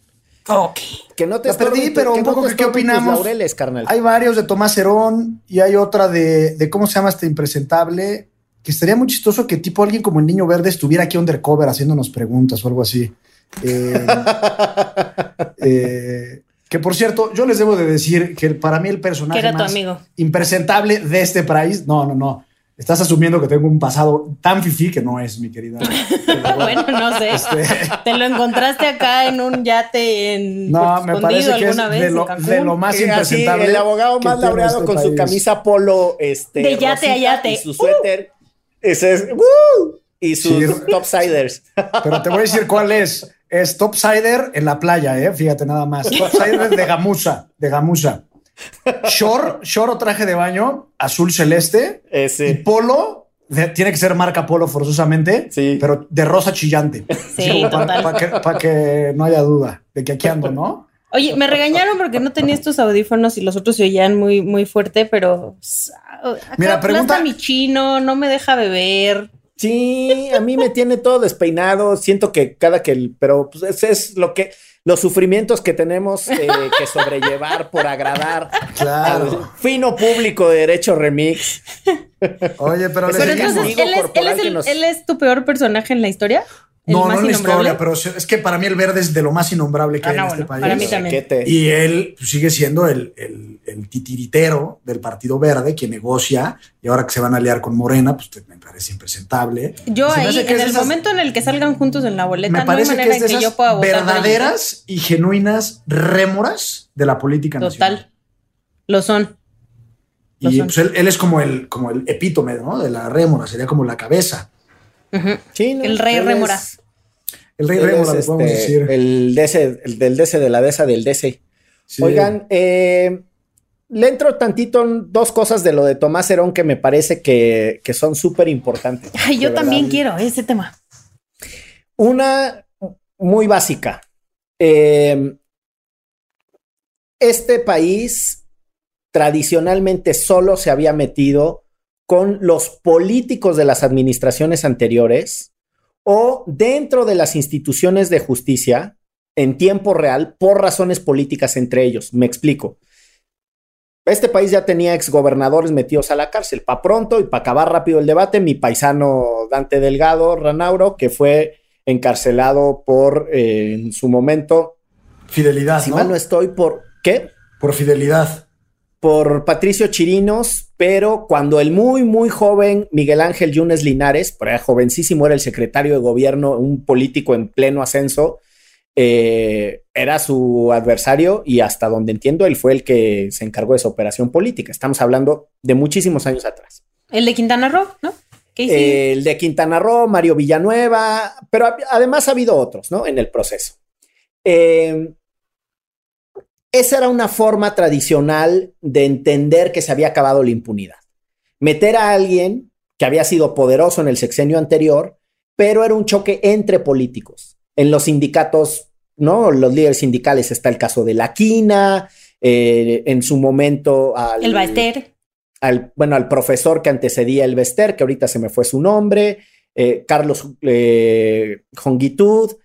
Ok. Que no te La perdí, estorben pero un poco que qué opinamos. laureles, carnal. Hay varios de Tomás Herón y hay otra de, de cómo se llama este impresentable. Que estaría muy chistoso que tipo alguien como el niño verde estuviera aquí undercover haciéndonos preguntas o algo así. Eh, eh, que por cierto, yo les debo de decir que para mí el personaje más amigo. impresentable de este país, no, no, no. Estás asumiendo que tengo un pasado tan fifí que no es, mi querida. bueno, no sé. Este, Te lo encontraste acá en un yate en no, me Escondido parece que es alguna vez de lo, Cancún. de lo más Eh, así, impresentable. el abogado más laureado este con su camisa polo, este, De yate a yate. y su suéter. Ese es, ¡woo! Y sus Sí. topsiders. Pero te voy a decir cuál es. Es Topsider en la playa, ¿eh? Fíjate nada más. Topsider de gamuza, de gamuza. Shore, shore o traje de baño, azul celeste. Y polo, de- tiene que ser marca polo forzosamente, Sí. pero de rosa chillante. Sí, total. Para que, pa' que no haya duda de que aquí ando, ¿no? Oye, me regañaron porque no tenía estos audífonos y los otros se oían muy, muy fuerte, pero acá Mira, pregunta- mi chino, no me deja beber. Sí, a mí me tiene todo despeinado. Siento que cada que, el- pero pues, ese es lo que, los sufrimientos que tenemos eh, que sobrellevar por agradar al fino público de Derecho Remix. Oye, pero Pero entonces, ¿él es, él, corporal es que el- nos- él es tu peor personaje en la historia? ¿El No, no en la historia, pero es que para mí el verde es de lo más innombrable que Ah, hay no, en este bueno, país. para mí también. Y él pues, sigue siendo el, el, el titiritero del Partido Verde, quien negocia, y ahora que se van a aliar con Morena, pues me parece impresentable. Yo ahí, en el esas- momento en el que salgan juntos en la boleta, Me no hay parece que manera es de en que yo pueda votar. verdaderas y genuinas rémoras de la política nacional. Total. Lo son. Lo Y son. pues, él, él es como el, como el epítome ¿no? de la rémora, sería como la cabeza. Ujú. Sí, ¿no? El rey rémora. El rey rémora, es, le podemos este, decir. El DC, el del DC, de la DESA del DC. Sí. Oigan, eh, le entro tantito en dos cosas de lo de Tomás Herón que me parece que, que son súper importantes. Ay, yo también verdad. quiero ese tema. Una muy básica. Eh, este país tradicionalmente solo se había metido con los políticos de las administraciones anteriores o dentro de las instituciones de justicia en tiempo real por razones políticas entre ellos. Me explico. Este país ya tenía exgobernadores metidos a la cárcel. Pa' pronto y para acabar rápido el debate, mi paisano Dante Delgado Ranauro, que fue encarcelado por, eh, en su momento, Fidelidad, si ¿no? mal no estoy, por, ¿qué? Por fidelidad. Por Patricio Chirinos, pero cuando el muy, muy joven Miguel Ángel Yunes Linares, por ahí jovencísimo, era el secretario de gobierno, un político en pleno ascenso, eh, era su adversario y hasta donde entiendo, él fue el que se encargó de esa operación política. Estamos hablando de muchísimos años atrás. El de Quintana Roo, ¿no? Eh, el de Quintana Roo, Mario Villanueva, pero además ha habido otros, ¿no? En el proceso. Eh, esa era una forma tradicional de entender que se había acabado la impunidad. Meter a alguien que había sido poderoso en el sexenio anterior, pero era un choque entre políticos. En los sindicatos, ¿no? Los líderes sindicales está el caso de La Quina, eh, en su momento al, el Baester. al, bueno, al profesor que antecedía el Bester, que ahorita se me fue su nombre, eh, Carlos eh, Jongitud,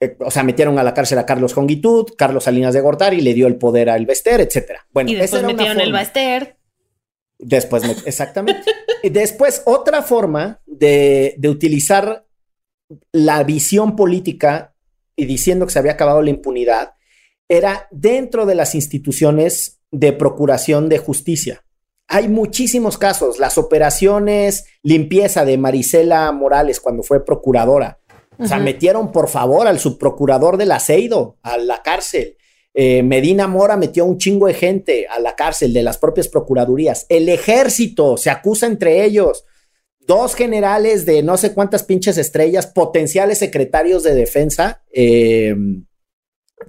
eh, o sea, metieron a la cárcel a Carlos Jongitud, Carlos Salinas de Gortari le dio el poder al Bester, etcétera. Bueno, Y después metieron el forma. Baester. Después, me- exactamente. Y después, otra forma de, de utilizar la visión política y diciendo que se había acabado la impunidad era dentro de las instituciones de procuración de justicia. Hay muchísimos casos, las operaciones limpieza de Marisela Morales cuando fue procuradora. O sea, metieron por favor al subprocurador del aceido a la cárcel. Eh, Medina Mora metió un chingo de gente a la cárcel de las propias procuradurías. El ejército se acusa entre ellos. Dos generales de no sé cuántas pinches estrellas, potenciales secretarios de defensa, eh,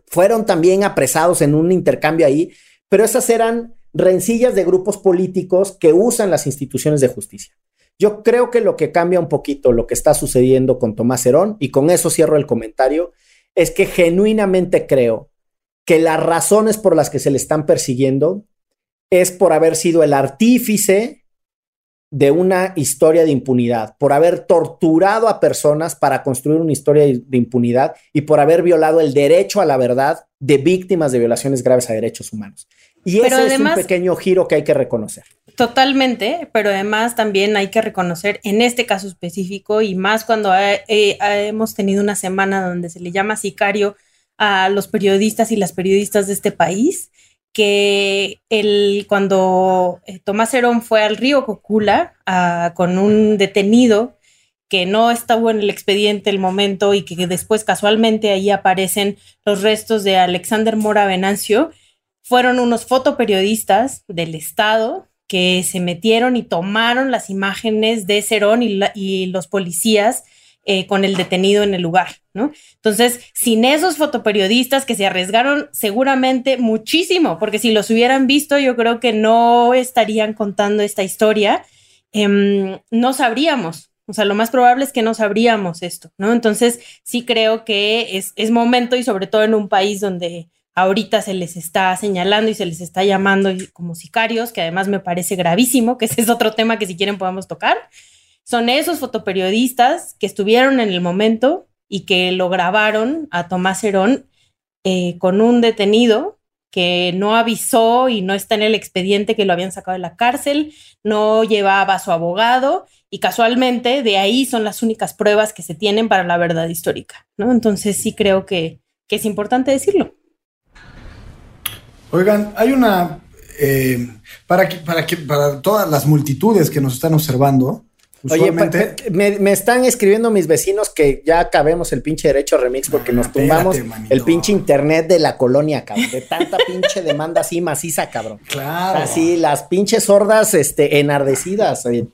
fueron también apresados en un intercambio ahí, pero esas eran rencillas de grupos políticos que usan las instituciones de justicia. Yo creo que lo que cambia un poquito lo que está sucediendo con Tomás Herón, y con eso cierro el comentario, es que genuinamente creo que las razones por las que se le están persiguiendo es por haber sido el artífice de una historia de impunidad, por haber torturado a personas para construir una historia de impunidad y por haber violado el derecho a la verdad de víctimas de violaciones graves a derechos humanos. Y Pero ese además- es un pequeño giro que hay que reconocer. Totalmente, pero además también hay que reconocer en este caso específico y más cuando eh, hemos tenido una semana donde se le llama sicario a los periodistas y las periodistas de este país, que el, cuando eh, Tomás Herón fue al río Cocula ah, con un detenido que no estuvo en el expediente el momento y que después casualmente ahí aparecen los restos de Alexander Mora Venancio, fueron unos fotoperiodistas del Estado que se metieron y tomaron las imágenes de Cerón y, los policías eh, con el detenido en el lugar, ¿no? Entonces, sin esos fotoperiodistas que se arriesgaron seguramente muchísimo, porque si los hubieran visto, yo creo que no estarían contando esta historia, em, no sabríamos. O sea, lo más probable es que no sabríamos esto, ¿no? Entonces, sí creo que es, es momento y sobre todo en un país donde ahorita se les está señalando y se les está llamando como sicarios, que además me parece gravísimo, que ese es otro tema que si quieren podemos tocar. Son esos fotoperiodistas que estuvieron en el momento y que lo grabaron a Tomás Herón eh, con un detenido que no avisó y no está en el expediente que lo habían sacado de la cárcel, no llevaba a su abogado y casualmente de ahí son las únicas pruebas que se tienen para la verdad histórica, ¿no? Entonces sí creo que es importante decirlo. Oigan, hay una. eh, para, que, para, que, para todas las multitudes que nos están observando, Oye, pa- usualmente. pa- me, me están escribiendo mis vecinos que ya acabemos el pinche derecho remix porque Ah, nos tumbamos espérate, el pinche internet de la colonia, cabrón. De tanta pinche demanda así maciza, cabrón. claro. Así, las pinches sordas este, enardecidas. eh.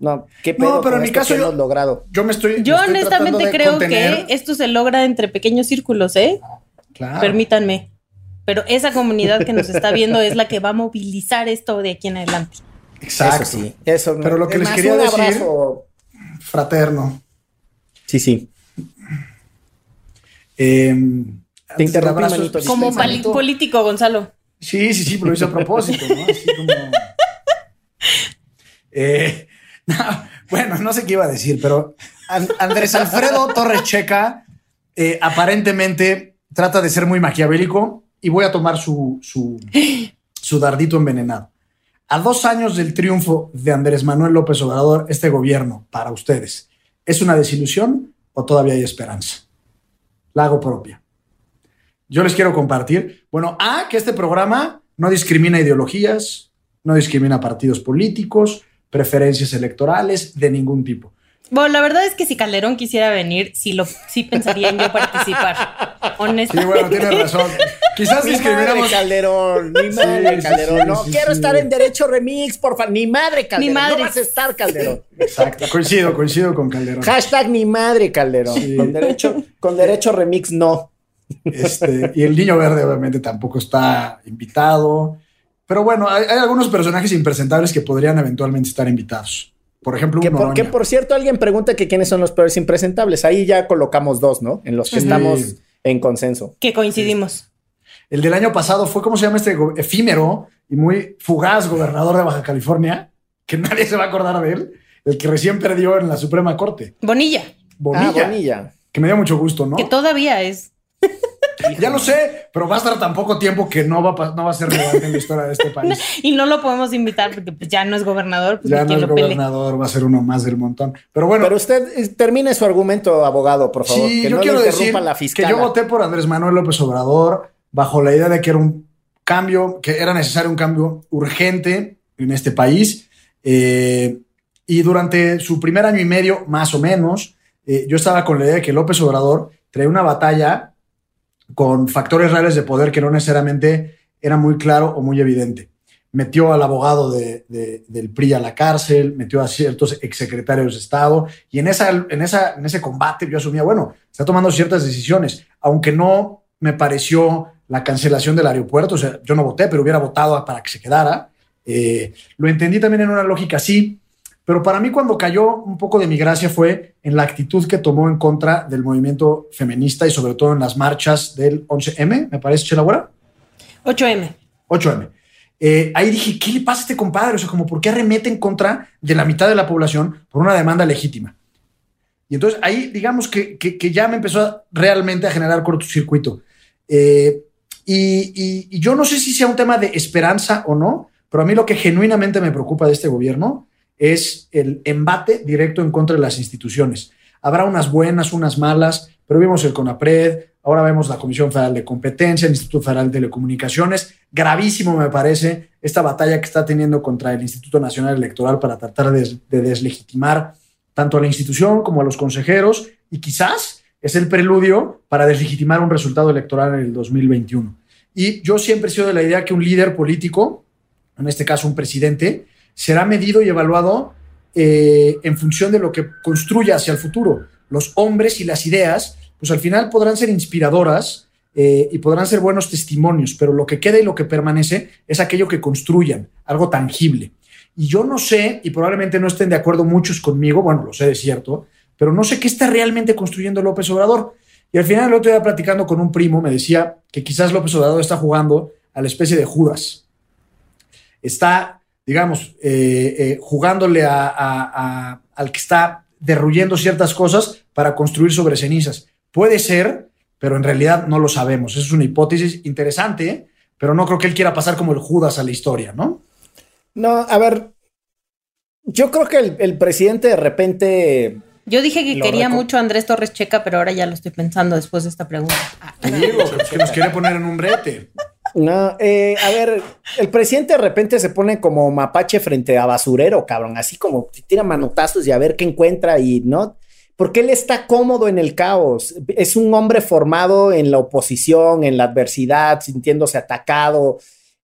No, qué pedo No, pero con en mi caso yo- logrado. Yo me estoy. Yo me estoy tratando honestamente de creo contener. que esto se logra entre pequeños círculos, ¿eh? Claro. Permítanme. Pero esa comunidad que nos está viendo es la que va a movilizar esto de aquí en adelante. Exacto. Eso sí, eso. Pero lo que Es les quería un decir- abrazo. Fraterno. Sí, sí. Eh, Te interrumpí, Como político, Gonzalo. Sí, sí, sí, pero lo hice a propósito, ¿no? Así como. Eh, no, bueno, no sé qué iba a decir, pero An- Andrés Alfredo Torres Checa eh, aparentemente trata de ser muy maquiavélico y voy a tomar su, su, su dardito envenenado. A dos años del triunfo de Andrés Manuel López Obrador, este gobierno, para ustedes, ¿es una desilusión o todavía hay esperanza? La hago propia. Yo les quiero compartir, bueno, A, que este programa no discrimina ideologías, no discrimina partidos políticos, preferencias electorales de ningún tipo. Bueno, la verdad es que si Calderón quisiera venir, sí, lo, sí pensaría en yo participar. Sí, Honestamente. bueno, tienes razón. Quizás Mi madre. Calderón, mi madre sí, Calderón. sí, no sí, quiero sí. estar en Derecho Remix, por favor. Ni madre Calderón. madre. No vas a estar Calderón. Exacto, coincido, coincido con Calderón. Hashtag ni madre Calderón. Sí. Con, derecho, con Derecho Remix no. Este, y el niño verde, obviamente, tampoco está invitado. Pero bueno, hay, hay algunos personajes impresentables que podrían eventualmente estar invitados. Por ejemplo, un Que por, que por cierto, alguien pregunta que quiénes son los peores impresentables. Ahí ya colocamos dos, ¿no? En los que Sí. estamos en consenso. Que coincidimos. El del año pasado fue, ¿cómo se llama este efímero y muy fugaz gobernador de Baja California? Que nadie se va a acordar de él. El que recién perdió en la Suprema Corte. Bonilla, Bonilla. Ah, Bonilla. Que me dio mucho gusto, ¿no? que todavía es. Ya lo sé, pero va a estar tan poco tiempo que no va, a no va a ser relevante en la historia de este país. Y no lo podemos invitar porque pues, ya no es gobernador, pues Ya no es pele. gobernador, va a ser uno más del montón. Pero bueno, Pero usted eh, termine su argumento, abogado, por favor. sí, que yo no quiero decir la que yo voté por Andrés Manuel López Obrador bajo la idea de que era un cambio, que era necesario un cambio urgente en este país. Eh, y durante su primer año y medio, más o menos, eh, yo estaba con la idea de que López Obrador traía una batalla con factores reales de poder que no necesariamente era muy claro o muy evidente. Metió al abogado de- de- del PRI a la cárcel, metió a ciertos exsecretarios de Estado, y en, esa, en, esa, en ese combate yo asumía, bueno, está tomando ciertas decisiones, aunque no me pareció la cancelación del aeropuerto, o sea, yo no voté, pero hubiera votado para que se quedara. Eh, lo entendí también en una lógica así, Pero para mí cuando cayó un poco de mi gracia fue en la actitud que tomó en contra del movimiento feminista y sobre todo en las marchas del 11M, me parece, Chelagüera. 8M. 8M. Eh, ahí dije, ¿qué le pasa a este compadre? O sea, como, ¿por qué arremete en contra de la mitad de la población por una demanda legítima? Y entonces ahí, digamos que, que, que ya me empezó a, realmente a generar cortocircuito. Eh, y, y, y, yo no sé si sea un tema de esperanza o no, pero a mí lo que genuinamente me preocupa de este gobierno es el embate directo en contra de las instituciones. Habrá unas buenas, unas malas, pero vimos el CONAPRED, ahora vemos la Comisión Federal de Competencia, el Instituto Federal de Telecomunicaciones. Gravísimo me parece esta batalla que está teniendo contra el Instituto Nacional Electoral para tratar de, de deslegitimar tanto a la institución como a los consejeros y quizás es el preludio para deslegitimar un resultado electoral en el 2021. Y yo siempre he sido de la idea que un líder político, en este caso un presidente, será medido y evaluado eh, en función de lo que construya hacia el futuro. Los hombres y las ideas, pues al final podrán ser inspiradoras eh, y podrán ser buenos testimonios, pero lo que queda y lo que permanece es aquello que construyan, algo tangible. Y yo no sé, y probablemente no estén de acuerdo muchos conmigo, bueno, lo sé de cierto, pero no sé qué está realmente construyendo López Obrador. Y al final, el otro día platicando con un primo, me decía que quizás López Obrador está jugando a la especie de Judas. Está, digamos, eh, eh, jugándole a, a, a, al que está derruyendo ciertas cosas para construir sobre cenizas. Puede ser, pero en realidad no lo sabemos. Esa es una hipótesis interesante, pero no creo que él quiera pasar como el Judas a la historia, ¿no? No, a ver, yo creo que el, el presidente de repente... Yo dije que quería mucho a Andrés Torres Checa, pero ahora ya lo estoy pensando después de esta pregunta. Digo, que nos quiere poner en un brete. No, eh, a ver, el presidente de repente se pone como mapache frente a basurero, cabrón, así como tira manotazos y a ver qué encuentra y no, porque él está cómodo en el caos. Es un hombre formado en la oposición, en la adversidad, sintiéndose atacado,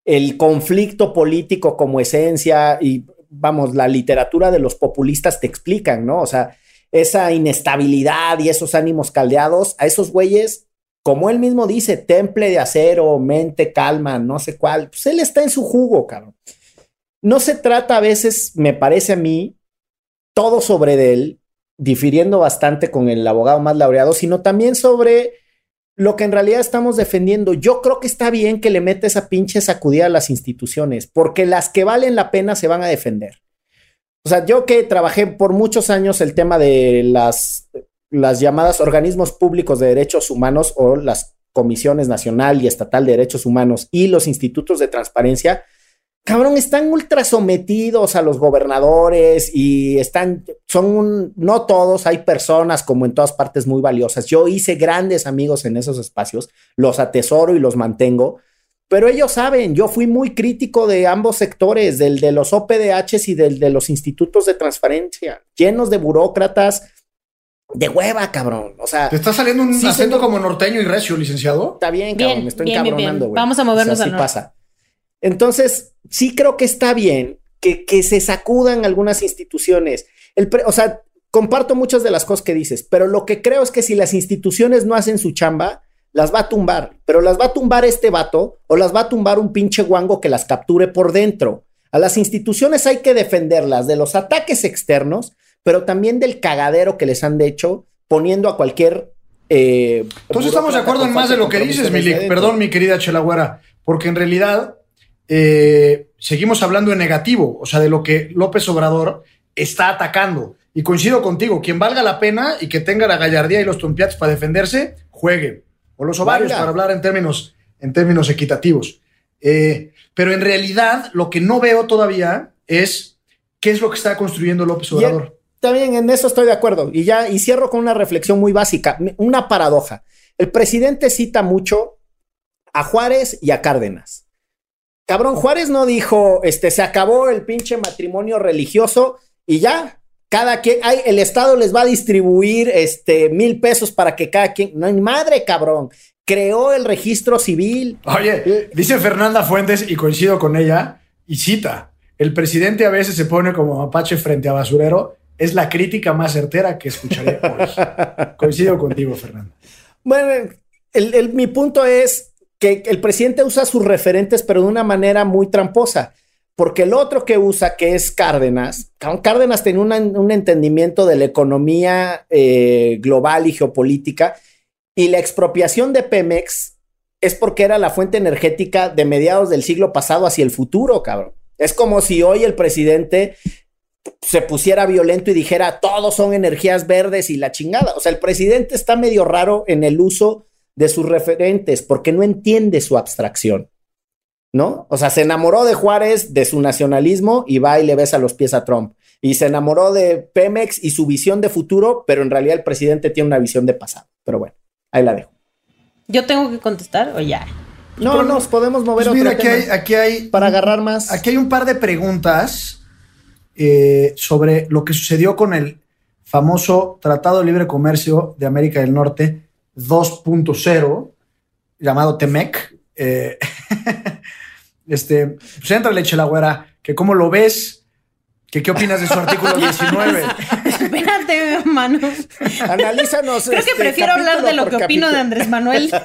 el conflicto político como esencia y vamos, la literatura de los populistas te explican, ¿no? O sea, esa inestabilidad y esos ánimos caldeados, a esos güeyes, como él mismo dice, temple de acero, mente calma, no sé cuál, pues él está en su jugo, cabrón. No se trata a veces, me parece a mí, todo sobre él, difiriendo bastante con el abogado más laureado, sino también sobre lo que en realidad estamos defendiendo. Yo creo que está bien que le meta esa pinche sacudida a las instituciones, porque las que valen la pena se van a defender. O sea, yo que trabajé por muchos años el tema de las, las llamadas organismos públicos de derechos humanos o las comisiones nacional y estatal de derechos humanos y los institutos de transparencia, cabrón, están ultra sometidos a los gobernadores y están, son, un, no todos, hay personas como en todas partes muy valiosas. Yo hice grandes amigos en esos espacios, los atesoro y los mantengo, pero ellos saben, yo fui muy crítico de ambos sectores, del de los OPDHs y del de los institutos de transparencia, llenos de burócratas. De hueva, cabrón. O sea. ¿Te está saliendo un sí, acento como norteño y recio, licenciado? Está bien, cabrón. Bien, me estoy bien, encabronando, güey. Vamos a movernos o sea, así pasa. Entonces, sí creo que está bien que, que se sacudan algunas instituciones. El pre, o sea, comparto muchas de las cosas que dices, pero lo que creo es que si las instituciones no hacen su chamba, las va a tumbar, pero las va a tumbar este vato o las va a tumbar un pinche guango que las capture por dentro. A las instituciones hay que defenderlas de los ataques externos, pero también del cagadero que les han hecho poniendo a cualquier... Eh, Entonces estamos de acuerdo en más de lo que dices, Milik. Perdón, mi querida Chelagüera, porque en realidad eh, seguimos hablando en negativo, o sea, de lo que López Obrador está atacando. Y coincido contigo, quien valga la pena y que tenga la gallardía y los trompiates para defenderse, juegue. O los ovarios, Valga. para hablar en términos, en términos equitativos. Eh, pero en realidad, lo que no veo todavía es qué es lo que está construyendo López Obrador. También en eso estoy de acuerdo. Y ya, y cierro con una reflexión muy básica, una paradoja. El presidente cita mucho a Juárez y a Cárdenas. Cabrón, Juárez no dijo, este, se acabó el pinche matrimonio religioso y ya, cada quien, ay, el Estado les va a distribuir este mil pesos para que cada quien, no hay madre, cabrón. Creó el registro civil. Oye, dice Fernanda Fuentes, y coincido con ella, y cita, el presidente a veces se pone como mapache frente a basurero, es la crítica más certera que escucharé hoy. coincido contigo, Fernanda. Bueno, el, el, mi punto es que el presidente usa sus referentes, pero de una manera muy tramposa. porque el otro que usa, que es Cárdenas, Cárdenas tenía un entendimiento de la economía eh, global y geopolítica, y la expropiación de Pemex es porque era la fuente energética de mediados del siglo pasado hacia el futuro, cabrón. Es como si hoy el presidente se pusiera violento y dijera todos son energías verdes y la chingada. O sea, el presidente está medio raro en el uso de sus referentes porque no entiende su abstracción. ¿No? O sea, se enamoró de Juárez, de su nacionalismo y va y le besa los pies a Trump. Y se enamoró de Pemex y su visión de futuro, pero en realidad el presidente tiene una visión de pasado. Pero bueno, ahí la dejo. ¿Yo tengo que contestar o ya? No, nos podemos mover pues mira, aquí hay, aquí hay para agarrar más. Aquí hay un par de preguntas eh, sobre lo que sucedió con el famoso Tratado de Libre Comercio de América del Norte 2.0, llamado TEMEC. Eh, este, pues entra leche la güera, que cómo lo ves, que qué opinas de su artículo 19. Espérate, hermano. Analízanos. Creo que este, prefiero hablar de lo que opino de Andrés Manuel.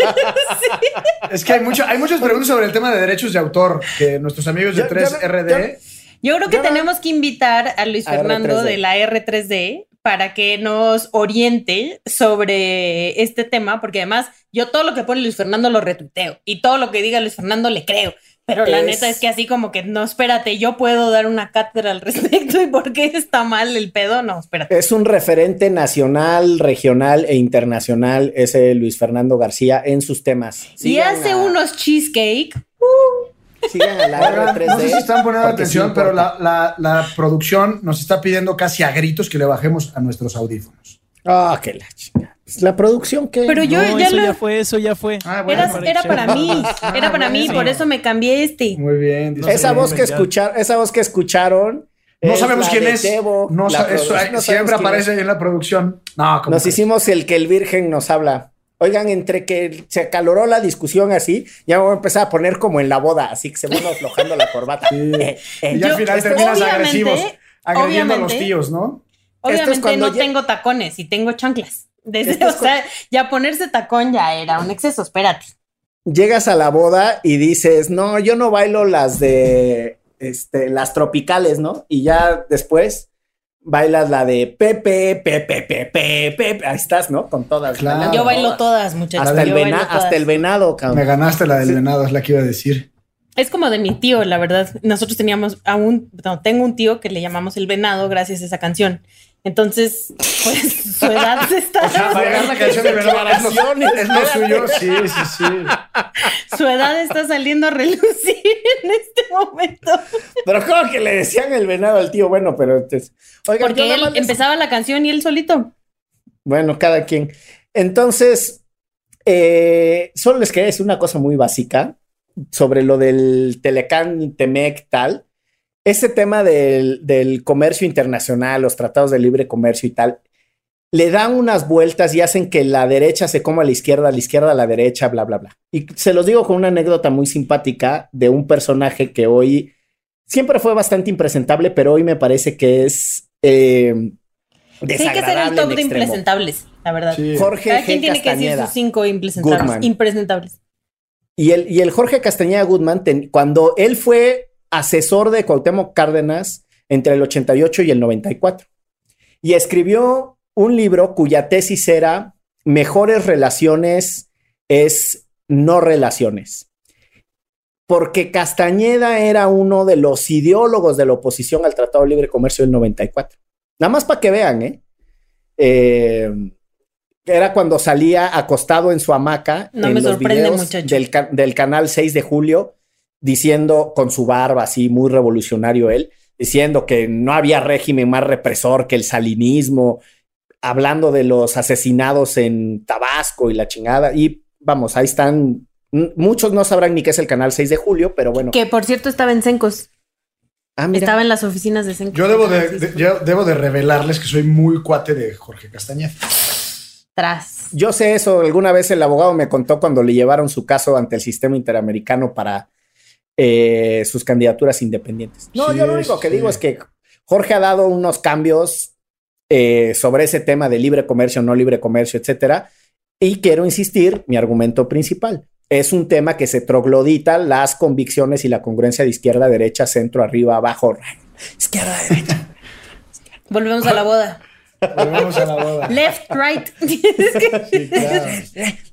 Es que hay, mucho, hay muchas preguntas sobre el tema de derechos de autor que nuestros amigos de 3RD. Yo creo que tenemos que invitar a Luis Fernando de la R3D para que nos oriente sobre este tema, porque además yo todo lo que pone Luis Fernando lo retuiteo y todo lo que diga Luis Fernando le creo. Pero la neta es que así como que, no, espérate, yo puedo dar una cátedra al respecto y por qué está mal el pedo, no, espérate. Es un referente nacional, regional e internacional, ese Luis Fernando García en sus temas. y hace unos cheesecake. Uh. Sigan a la 3D. No sé si están poniendo atención, pero la, producción nos está pidiendo casi a gritos que le bajemos a nuestros audífonos. Ah, qué la chica. Pues la producción que. Pero yo ya eso ya fue, eso ya fue. Ah, era, para mí, era para mí, por eso me cambié este. Muy bien. esa voz que escuchar, esa voz que escucharon. No sabemos quién es. no, eso, siempre aparece ahí en la producción. No, Nos hicimos el que el Virgen nos habla. Oigan, entre que se acaloró la discusión así, ya voy a empezar a poner como en la boda, así que se van aflojando la corbata. Eh, eh. y al final terminas agresivos, agrediendo a los tíos, ¿no? Obviamente no tengo tacones y tengo chanclas. Desde, o sea, ya ponerse tacón ya era un exceso, espérate. Llegas a la boda y dices, no, yo no bailo las de este, las tropicales, ¿no? Y ya después bailas la de Pepe, Pepe, Pepe, Pepe. Ahí estás, ¿no? Con todas. Claro. Yo bailo todas, muchachos. Hasta, el, hasta el venado, cabrón. Me ganaste la del venado, es la que iba a decir. Es como de mi tío, la verdad. Nosotros teníamos aún, no, tengo un tío que le llamamos el venado gracias a esa canción. Entonces, pues su edad se está. O sea, bailar la canción de es lo, suyo. Sí, sí, sí. Su edad está saliendo a relucir en este momento. Pero como que le decían el venado al tío, bueno, pero entonces. Porque él empezaba la canción y él solito. Bueno, cada quien. Entonces, eh, solo les quería decir una cosa muy básica sobre lo del Telecán, Temec, tal. Ese tema del, del, comercio internacional, los tratados de libre comercio y tal, le dan unas vueltas y hacen que la derecha se coma a la izquierda, la izquierda a la derecha, bla, bla, bla. Y se los digo con una anécdota muy simpática de un personaje que hoy siempre fue bastante impresentable, pero hoy me parece que es eh, Tiene que ser el top de impresentables, la verdad. Jorge Cada quien tiene que decir sus cinco impresentables. Y el, y el Jorge Castañeda Goodman, cuando él fue asesor de Cuauhtémoc Cárdenas entre el 88 y el 94, y escribió un libro cuya tesis era Mejores relaciones es no relaciones. Porque Castañeda era uno de los ideólogos de la oposición al Tratado de Libre Comercio del 94. Nada más para que vean, ¿eh? ¿eh? Era cuando salía acostado en su hamaca no en me los sorprende, videos del, del, canal 6 de julio, diciendo con su barba así, muy revolucionario él, diciendo que no había régimen más represor que el salinismo, hablando de los asesinados en Tabasco y la chingada. Y vamos, ahí están. Muchos no sabrán ni qué es el canal 6 de julio, pero bueno. Que por cierto estaba en Sencos. Ah, estaba en las oficinas de Sencos. Yo debo de, yo debo de revelarles que soy muy cuate de Jorge Castañeda. Tras. Yo sé eso. Alguna vez el abogado me contó cuando le llevaron su caso ante el sistema interamericano para eh, sus candidaturas independientes. No, yo lo único que digo es que Jorge ha dado unos cambios eh, sobre ese tema de libre comercio, no libre comercio, etcétera. Y quiero insistir, mi argumento principal. es un tema que se troglodita las convicciones y la congruencia de izquierda, derecha, centro, arriba, abajo, izquierda, derecha. Volvemos a la boda. Volvemos a la boda. Left, right. Sí, claro.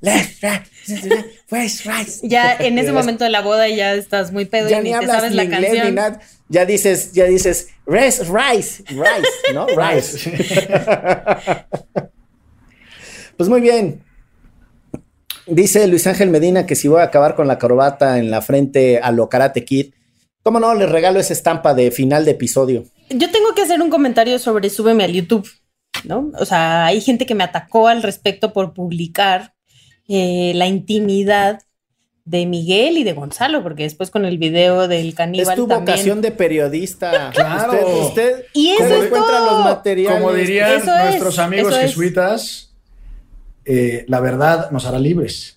Left, right. ya en ese momento de la boda ya estás muy pedo Ya y ni ni te hablas sabes ni la inglés ni nada. Ya dices, ya dices, rice, rice, rice, ¿no? Rice. Pues muy bien. Dice Luis Ángel Medina que si voy a acabar con la corbata en la frente a lo Karate Kid, ¿cómo no? Les regalo esa estampa de final de episodio. Yo tengo que hacer un comentario sobre súbeme al YouTube, ¿no? O sea, hay gente que me atacó al respecto por publicar eh, la intimidad de Miguel y de Gonzalo, porque después con el video del caníbal es tu también. vocación de periodista. Claro. Usted, usted Y eso ¿cómo es encuentra todo. los materiales? Como dirían Eso es, nuestros amigos jesuitas, eh, la verdad nos hará libres.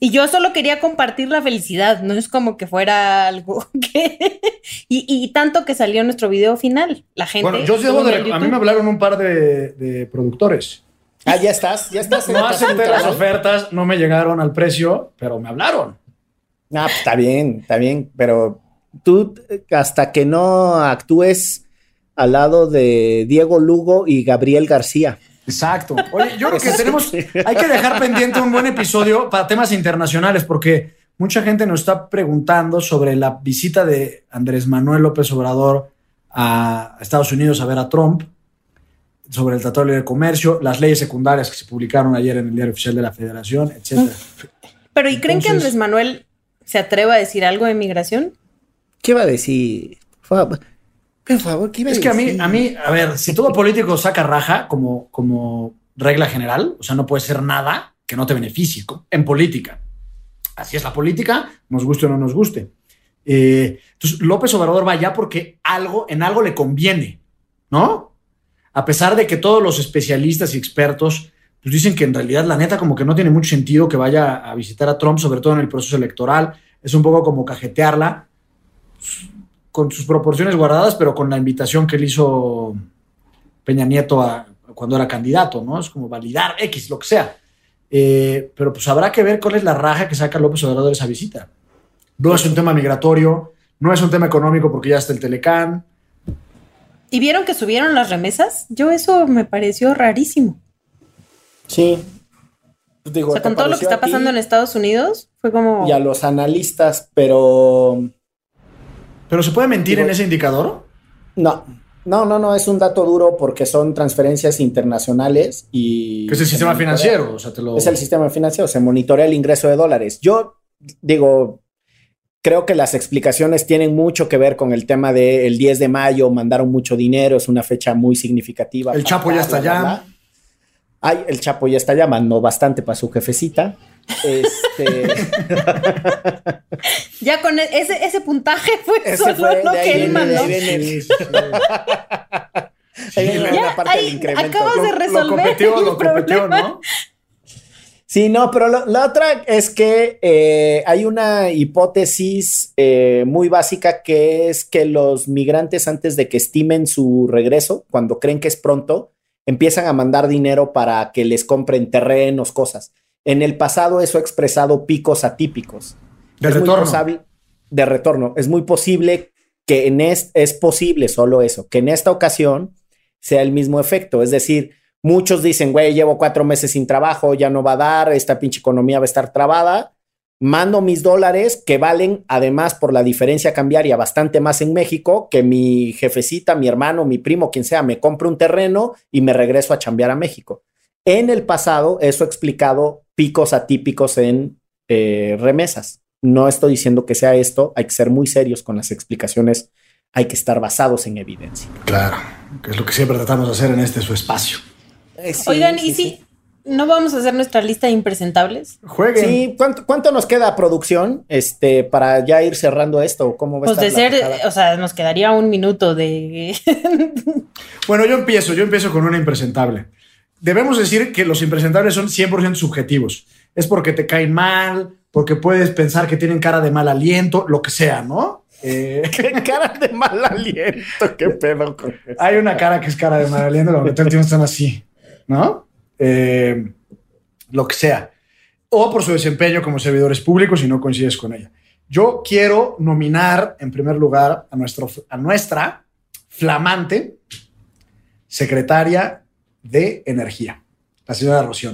Y yo solo quería compartir la felicidad, no es como que fuera algo que... y, y tanto que salió nuestro video final, la gente... Bueno, yo sí debo de a mí me hablaron un par de, de productores. Ah, ya estás, ya estás. en No acepté las ofertas, no me llegaron al precio, pero me hablaron. Ah, pues está bien, está bien, pero tú hasta que no actúes al lado de Diego Lugo y Gabriel García. Exacto. Oye, yo creo que tenemos, hay que dejar pendiente un buen episodio para temas internacionales, porque mucha gente nos está preguntando sobre la visita de Andrés Manuel López Obrador a Estados Unidos a ver a Trump, sobre el Tratado de Libre Comercio, las leyes secundarias que se publicaron ayer en el Diario Oficial de la Federación, etcétera. Pero ¿y creen que Entonces- Andrés Manuel se atreva a decir algo de migración? ¿Qué va a decir? Por favor, por favor, ¿qué iba a Es que a mí, decir? a mí, a ver, si todo político saca raja como, como regla general, o sea, no puede ser nada que no te beneficie en política. Así es la política, nos guste o no nos guste. Eh, entonces, López Obrador va allá porque algo, en algo le conviene, ¿no? A pesar de que todos los especialistas y expertos pues dicen que en realidad la neta como que no tiene mucho sentido que vaya a visitar a Trump, sobre todo en el proceso electoral. Es un poco como cajetearla con sus proporciones guardadas, pero con la invitación que le hizo Peña Nieto cuando era candidato, ¿no? Es como validar X, lo que sea. Eh, pero pues habrá que ver cuál es la raja que saca López Obrador de esa visita. No es un tema migratorio, no es un tema económico porque ya está el Telecán. ¿Y vieron que subieron las remesas? Yo eso me pareció rarísimo. Sí. Pues digo, O sea, ¿te con todo lo que está pasando en Estados Unidos, fue como... Y a los analistas, pero ¿Pero se puede mentir Digo- en ese indicador? no. No, no, no, es un dato duro porque son transferencias internacionales y... Que es el sistema monitorea. financiero. O sea, te lo... Es el sistema financiero, se monitorea el ingreso de dólares. Yo digo, creo que las explicaciones tienen mucho que ver con el tema del 10 de mayo, mandaron mucho dinero, es una fecha muy significativa. El Chapo ya está allá. Ay, el Chapo ya está allá, mandó bastante para su jefecita. Este, Ya con e- ese, ese puntaje fue Ese solo fue, lo de que él de mandó. acabas de resolver Lo competió, el lo competió, problema. ¿no? Sí, no, pero lo- la otra es que eh, hay una hipótesis eh, muy básica que es que los migrantes antes de que estimen su regreso, cuando creen que es pronto, empiezan a mandar dinero para que les compren terrenos, cosas. En el pasado eso ha expresado picos atípicos. De Es muy retorno. de retorno. Es muy posible que en es, es posible solo eso, que en esta ocasión sea el mismo efecto. Es decir, muchos dicen, güey, llevo cuatro meses sin trabajo, ya no va a dar, esta pinche economía va a estar trabada. Mando mis dólares que valen, además, por la diferencia cambiaria, bastante más en México, que mi jefecita, mi hermano, mi primo, quien sea, me compre un terreno y me regreso a chambear a México. En el pasado, eso ha explicado picos atípicos en eh, remesas. No estoy diciendo que sea esto, hay que ser muy serios con las explicaciones, hay que estar basados en evidencia. Claro, que es lo que siempre tratamos de hacer en este su espacio. Eh, sí, Oigan, sí, ¿y si no vamos a hacer nuestra lista de impresentables? Jueguen. Sí, ¿cuánto, cuánto nos queda producción este, para ya ir cerrando esto? ¿Cómo va a Pues de estar ser, la tocada? o sea, nos quedaría un minuto de... Bueno, yo empiezo, yo empiezo con una impresentable. Debemos decir que los impresentables son 100% subjetivos. Es porque te caen mal, porque puedes pensar que tienen cara de mal aliento, lo que sea, ¿no? Eh, Qué cara de mal aliento, qué pedo con eso. hay una cara que es cara de mal aliento, el tiempo están así, ¿no? Eh, lo que sea. o por su desempeño como servidores públicos si no coincides con ella. Yo quiero nominar en primer lugar a, nuestro, a nuestra flamante secretaria de Energía, la señora Rocío.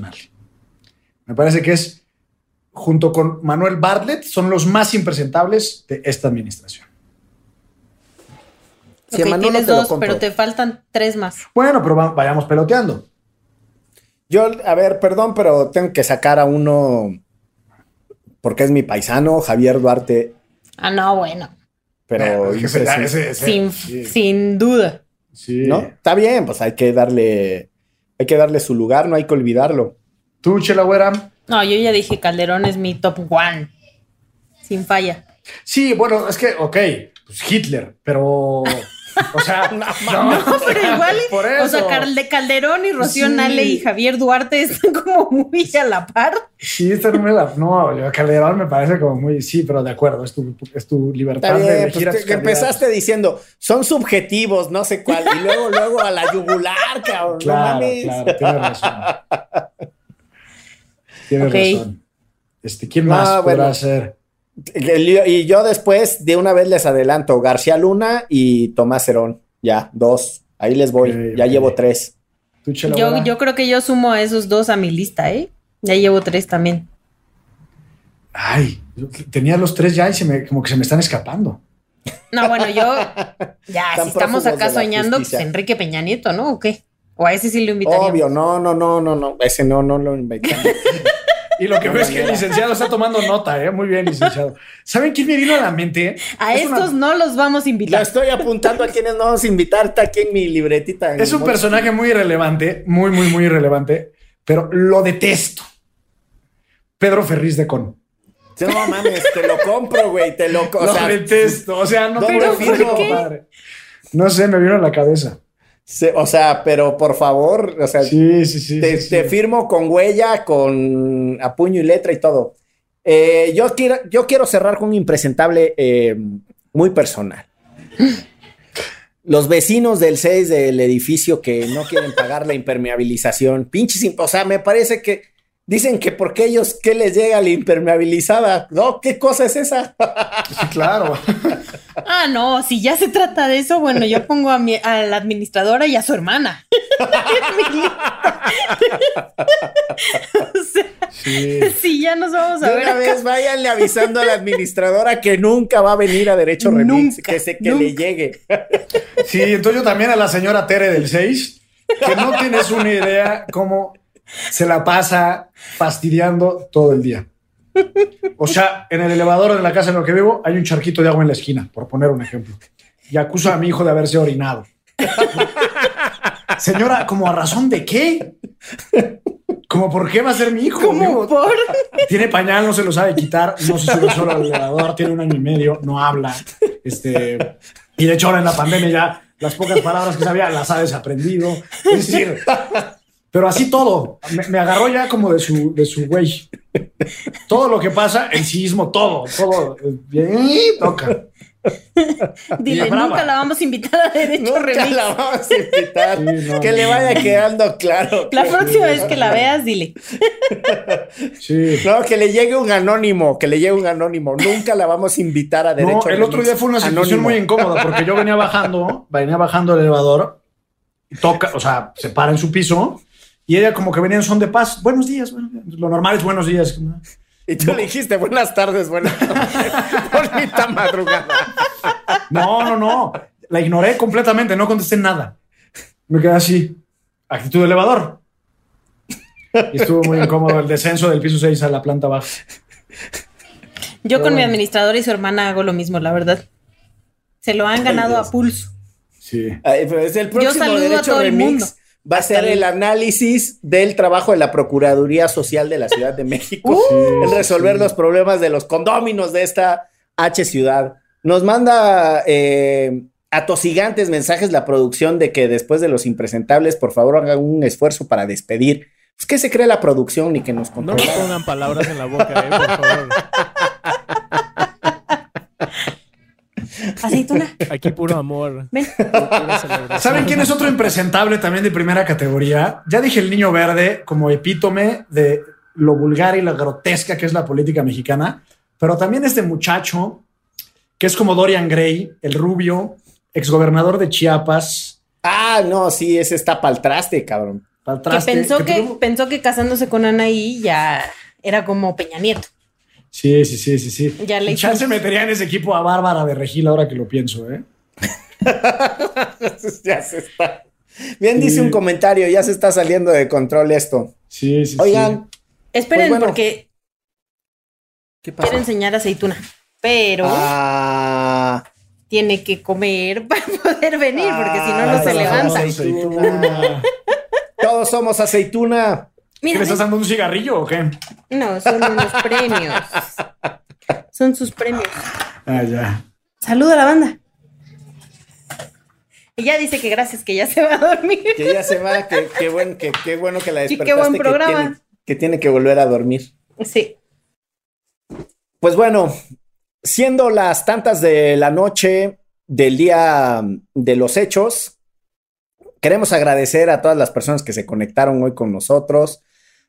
Me parece que es, junto con Manuel Bartlett, son los más impresentables de esta administración. Si tienes dos, pero te faltan tres más. Bueno, pero va- vayamos peloteando. Yo, a ver, perdón, pero tengo que sacar a uno porque es mi paisano, Javier Duarte, Ah, no, bueno. pero hizo ese- eso. ese- ese- Sin, sí, sin duda. sí. ¿no? Está bien, pues hay que darle, hay que darle su lugar, no hay que olvidarlo. Tú, Chela Güera. No, yo ya dije Calderón es mi top one. Sin falla. Sí, bueno, es que, ok, pues Hitler, pero. O sea, no, No, pero igual, Por o sea, eso. Calde- Calderón y Rocío Sí. Nale y Javier Duarte están como muy a la par. Sí, esta no me la. No, yo, Calderón me parece como muy. Sí, pero de acuerdo, es tu, es tu libertad de elegir pues a tus que empezaste diciendo, son subjetivos, no sé cuál, y luego, luego a la yugular, cabrón. no Claro, mames. claro, tienes razón. Tienes razón. Este, ¿Quién No, más podrá bueno. ser? Y yo después, de una vez les adelanto, García Luna y Tomás Herón. Ya, dos. Ahí les voy. Ya llevo tres. ¿Tú, Chela Yo, yo creo que yo sumo a esos dos a mi lista, ¿eh? Ya llevo tres también. Ay, yo tenía los tres ya y se me, como que se me están escapando. No, bueno, yo ya, si estamos acá soñando, pues. Enrique Peña Nieto, ¿no? ¿O qué? O a ese sí lo invitaríamos. Obvio, no, no, no, no, no. Ese no, no lo inventamos. Y lo que veo es que el licenciado está tomando nota, ¿eh? Muy bien, licenciado. ¿Saben quién me vino a la mente? A Es una- estos no los vamos a Lo invitar. estoy apuntando a quienes no vamos a invitar. Está aquí en mi libretita. en Es mi un personaje muy irrelevante, muy, muy, muy irrelevante, pero lo detesto. Pedro Ferriz de Con. No mames, te lo compro, güey. Te lo compro. lo detesto. O sea, no ¿dónde tengo firmo? ¿por qué? padre. No sé, me vino a la cabeza. O sea, pero por favor, o sea, Sí, sí, sí. te, firmo con huella, con a puño y letra y todo. Eh, yo, quiero, yo quiero cerrar con un impresentable eh, muy personal. Los vecinos del 6 del edificio que no quieren pagar la impermeabilización, pinches, o sea, me parece que dicen que porque ellos, ¿qué les llega la impermeabilizada? No, ¿qué cosa es esa? Sí, claro. Ah, no, si ya se trata de eso, bueno, yo pongo a, mi, a la administradora y a su hermana. O sea, Sí. si ya nos vamos a De ver una acá. vez váyanle avisando a la administradora que nunca va a venir a Derecho Remix, Nunca, que, se, que nunca. le llegue. Sí, entonces yo también a la señora Tere del 6, que no tienes una idea cómo se la pasa fastidiando todo el día. O sea, en el elevador de la casa en lo que vivo hay un charquito de agua en la esquina, por poner un ejemplo. Y acusa a mi hijo de haberse orinado. Señora, ¿como a razón de qué? ¿Como por qué va a ser mi hijo? Digo, por. tiene pañal, no se lo sabe quitar, no se sube solo al elevador, tiene un año y medio, no habla. Este, y de hecho ahora en la pandemia ya las pocas palabras que sabía las ha desaprendido. Es decir, pero así todo. Me, me agarró ya como de su, de su güey. Todo lo que pasa, el sismo, todo, todo. Bien, toca. Dile, nunca la vamos a invitar a Derecho Nunca Remix. la vamos a invitar. Sí, no, que no, le vaya no. quedando claro. La que- próxima vez que la veas, dile. Sí. No, que le llegue un anónimo, que le llegue un anónimo. Nunca la vamos a invitar a Derecho No, el otro día fue una situación Anónimo. muy incómoda porque yo venía bajando, venía bajando el elevador toca, o sea, se para en su piso y ella como que venía en son de paz. Buenos días, buenos días. Lo normal es buenos días. Y tú le dijiste buenas tardes, buenas tardes. Bonita madrugada. No, no, no. La ignoré completamente, no contesté nada. Me quedé así. Actitud de elevador. Y estuvo muy incómodo el descenso del piso 6 a la planta baja. Yo con mi bueno. administradora y su hermana hago lo mismo, la verdad. Se lo han ganado a pulso. Sí. Ay, pues el próximo saludo a Derecho todo el mundo. Va a ser el- análisis del trabajo de la Procuraduría Social de la Ciudad de México Uh, en resolver sí. los problemas de los condóminos de esta H ciudad. Nos manda eh, atosigantes mensajes la producción de que después de los impresentables, por favor, hagan un esfuerzo para despedir. Pues, ¿Qué se cree la producción ni que nos No controla? nos pongan palabras en la boca, eh, por favor. Aceituna. Aquí puro amor. Ven. ¿Saben quién es otro impresentable también de primera categoría? Ya dije el niño verde como epítome de lo vulgar y lo grotesca que es la política mexicana, pero también este muchacho, que es como Dorian Gray, el rubio, exgobernador de Chiapas. Ah, no, sí, ese está pa'l traste, cabrón. pa'l Que pensó que, tuvo- pensó que casándose con Anaí ya era como Peña Nieto. Sí, sí, sí, sí, sí. Ya le Chance metería en ese equipo a Bárbara de Regil ahora que lo pienso, ¿eh? ya se está. Bien, dice Sí. un comentario, ya se está saliendo de control esto. Sí, sí, Oigan, Esperen, Pues bueno. porque ¿qué pasa? quiero enseñar aceituna. Pero Ah, tiene que comer para poder venir, porque si no, Ah, no se sí, levanta. sí. Aceituna. todos somos aceituna. ¿Qué Mira, estás dando un cigarrillo o qué? no, son unos premios. Son sus premios. Ah, ya. Saluda a la banda. Ya dice que gracias, que ya se va a dormir. Que ya se va, que, que buen- que- qué bueno que la Y qué despertaste. buen que programa. tiene- que tiene que volver a dormir. Sí. Pues bueno, siendo las tantas de la noche del día de los hechos, queremos agradecer a todas las personas que se conectaron hoy con nosotros,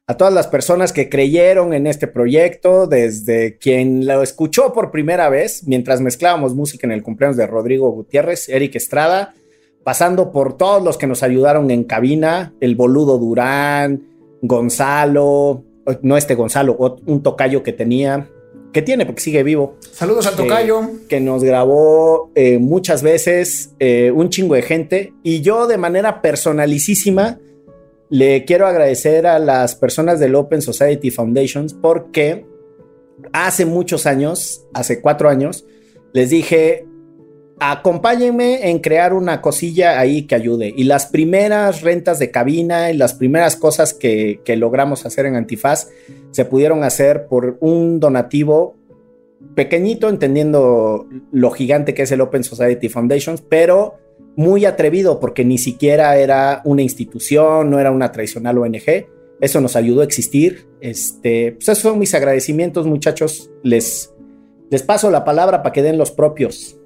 a todas las personas que creyeron en este proyecto, desde quien lo escuchó por primera vez mientras mezclábamos música en el cumpleaños de Rodrigo Gutiérrez, Eric Estrada, pasando por todos los que nos ayudaron en cabina, el boludo Durán, Gonzalo, no este Gonzalo, un tocayo que tenía, que tiene porque sigue vivo, Saludos al Eh, tocayo. que nos grabó eh, muchas veces, eh, un chingo de gente, y yo de manera personalicísima le quiero agradecer a las personas del Open Society Foundations porque hace muchos años, hace cuatro años, les dije, acompáñenme en crear una cosilla ahí que ayude. Y las primeras rentas de cabina y las primeras cosas que, logramos hacer en Antifaz se pudieron hacer por un donativo pequeñito, entendiendo lo gigante que es el Open Society Foundations, pero muy atrevido porque ni siquiera era una institución, no era una tradicional ONG. Eso nos ayudó a existir. Este, pues esos son mis agradecimientos, muchachos. Les, les paso la palabra para que den los propios.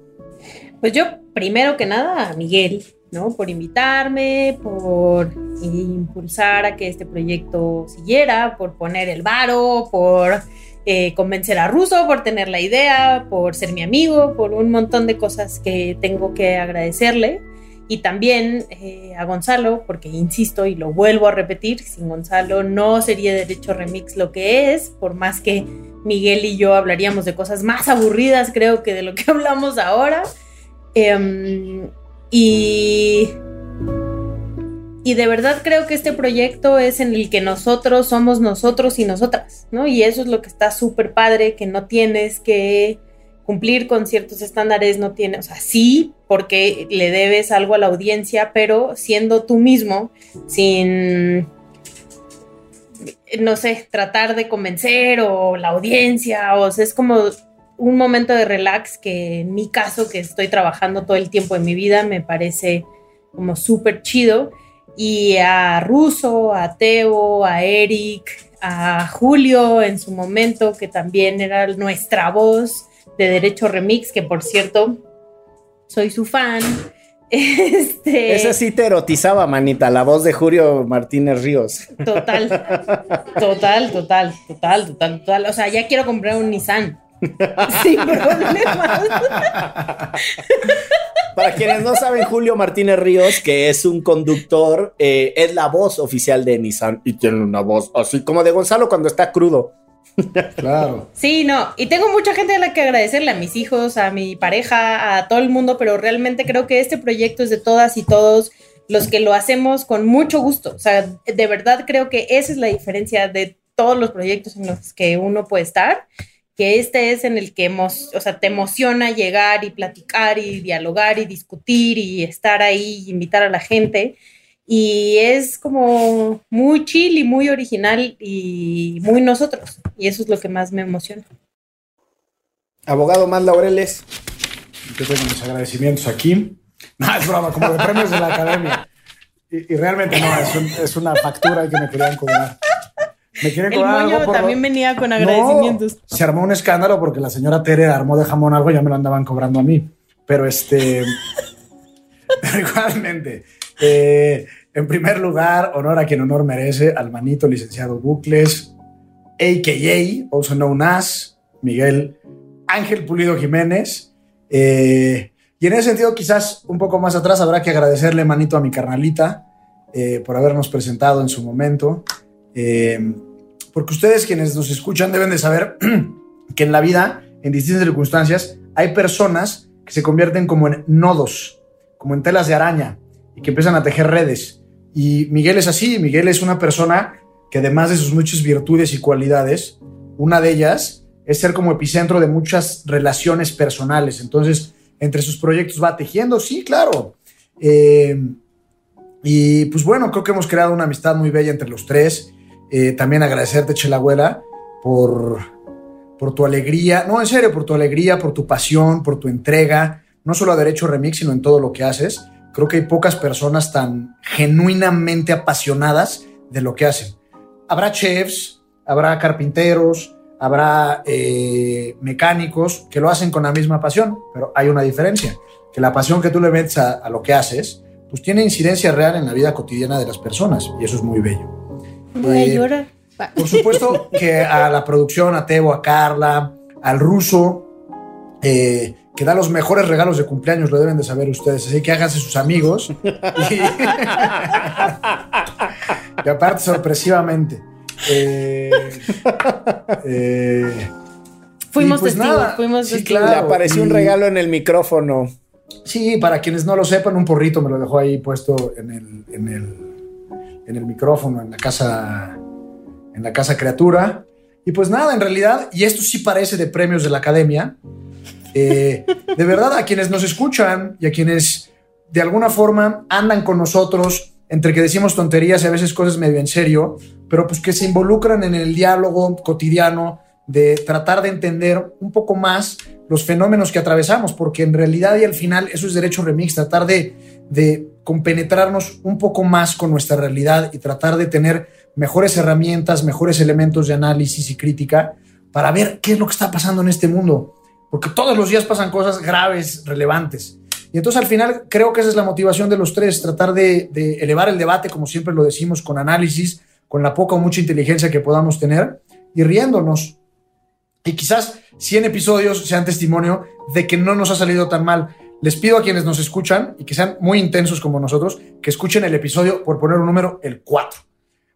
Pues yo, primero que nada, Miguel, ¿no? Por invitarme, por impulsar a que este proyecto siguiera, por poner el varo, por eh, convencer a Russo, por tener la idea, por ser mi amigo, por un montón de cosas que tengo que agradecerle. Y también eh, a Gonzalo, porque insisto y lo vuelvo a repetir, sin Gonzalo no sería Derecho Remix lo que es, por más que Miguel y yo hablaríamos de cosas más aburridas, creo que de lo que hablamos ahora. Em, y, y de verdad creo que este proyecto es en el que nosotros somos nosotros y nosotras, ¿no? Y eso es lo que está súper padre, que no tienes que cumplir con ciertos estándares, no tienes, o sea, sí, porque le debes algo a la audiencia, pero siendo tú mismo, sin, no sé, tratar de convencer o la audiencia, o sea, es como un momento de relax que en mi caso, que estoy trabajando todo el tiempo de mi vida, me parece como súper chido. Y a Russo, a Teo, a Eric, a Julio en su momento, que también era nuestra voz de Derecho Remix, que por cierto, soy su fan. Este, Esa sí te erotizaba, manita, la voz de Julio Martínez Ríos. Total, total, total, total, total, total. O sea, ya quiero comprar un Nissan. Sin problemas. Para quienes no saben, Julio Martínez Ríos, que es un conductor, eh, es la voz oficial de Nissan y tiene una voz así como de Gonzalo cuando está crudo. Claro. Sí, no. Y tengo mucha gente a la que agradecerle, a mis hijos, a mi pareja, a todo el mundo, pero realmente creo que este proyecto es de todas y todos los que lo hacemos con mucho gusto. O sea, de verdad creo que esa es la diferencia de todos los proyectos en los que uno puede estar, que este es en el que o sea, te emociona llegar y platicar y dialogar y discutir y estar ahí invitar a la gente. Y es como muy chill y muy original y muy nosotros. Y eso es lo que más me emociona. Abogado más Laureles. Yo tengo mis agradecimientos aquí. No, es broma, como de premios de la academia. Y, realmente no, es, es una factura que me querían cobrar. Me quieren El moño algo por también lo- venía con No, agradecimientos. se armó un escándalo porque la señora Tere armó de jamón algo y ya me lo andaban cobrando a mí. Pero este. pero igualmente. eh, en primer lugar, honor a quien honor merece, al manito licenciado Bucles, a.k.a., also known as, Miguel Ángel Pulido Jiménez. Eh, y en ese sentido, quizás un poco más atrás, habrá que agradecerle, manito, a mi carnalita eh, por habernos presentado en su momento. Eh, porque ustedes quienes nos escuchan deben de saber que en la vida, en distintas circunstancias, hay personas que se convierten como en nodos, como en telas de araña, y que empiezan a tejer redes. Y Miguel es así, Miguel es una persona que además de sus muchas virtudes y cualidades, una de ellas es ser como epicentro de muchas relaciones personales. Entonces, entre sus proyectos va tejiendo, sí, claro. Eh, y pues bueno, creo que hemos creado una amistad muy bella entre los tres. Eh, también agradecerte, Chelahuela, por, por tu alegría, no, en serio, por tu alegría, por tu pasión, por tu entrega, no solo a Derecho Remix, sino en todo lo que haces. Creo que hay pocas personas tan genuinamente apasionadas de lo que hacen. Habrá chefs, habrá carpinteros, habrá eh, mecánicos que lo hacen con la misma pasión, pero hay una diferencia, que la pasión que tú le metes a, a lo que haces, pues tiene incidencia real en la vida cotidiana de las personas, y eso es muy bello. Voy a llorar. por supuesto que a la producción, a Teo, a Carla, al ruso, eh, que da los mejores regalos de cumpleaños, lo deben de saber ustedes. Así que háganse sus amigos. Y, y aparte, sorpresivamente. Eh, eh, Fuimos pues testigos, nada, fuimos sí, testigos. Le apareció un regalo en el micrófono. Sí, para quienes no lo sepan, un porrito me lo dejó ahí puesto en el, en el, en el micrófono, en la casa, en la casa criatura. Y pues nada, en realidad, y esto sí parece de premios de la academia, eh, de verdad a quienes nos escuchan y a quienes de alguna forma andan con nosotros, entre que decimos tonterías y a veces cosas medio en serio, pero pues que se involucran en el diálogo cotidiano de tratar de entender un poco más los fenómenos que atravesamos, porque en realidad y al final eso es derecho remix, tratar de, de compenetrarnos un poco más con nuestra realidad y tratar de tener mejores herramientas, mejores elementos de análisis y crítica para ver qué es lo que está pasando en este mundo, porque todos los días pasan cosas graves, relevantes. Y entonces al final creo que esa es la motivación de los tres, tratar de, de elevar el debate, como siempre lo decimos, con análisis, con la poca o mucha inteligencia que podamos tener y riéndonos. Y quizás 100 episodios sean testimonio de que no nos ha salido tan mal. Les pido a quienes nos escuchan y que sean muy intensos como nosotros, que escuchen el episodio, por poner un número, el 4,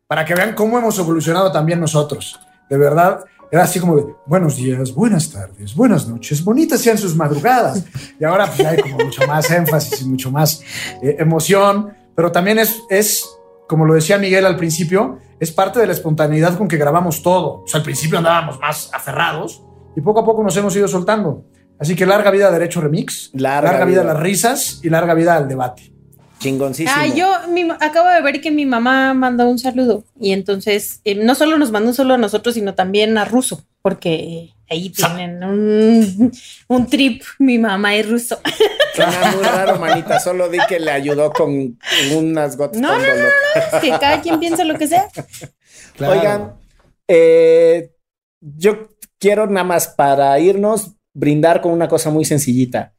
para que vean cómo hemos evolucionado también nosotros. De verdad, era así como de buenos días, buenas tardes, buenas noches, bonitas sean sus madrugadas. Y ahora pues, hay como mucho más énfasis y mucho más eh, emoción, pero también es, es, como lo decía Miguel al principio, es parte de la espontaneidad con que grabamos todo. O sea, al principio andábamos más aferrados y poco a poco nos hemos ido soltando. Así que larga vida a Derecho Remix, Larga larga, vida. vida. a las risas y larga vida al debate. Chingoncísimo. Ah, yo mi- acabo de ver que mi mamá mandó un saludo y entonces eh, no solo nos mandó un saludo a nosotros, sino también a Ruso, porque ahí tienen un, un trip, mi mamá y Ruso. Suena muy raro, manita. Solo di que le ayudó con unas gotas. No, con no, dolor. que cada quien piensa lo que sea. Oigan, eh, yo quiero nada más para irnos brindar con una cosa muy sencillita.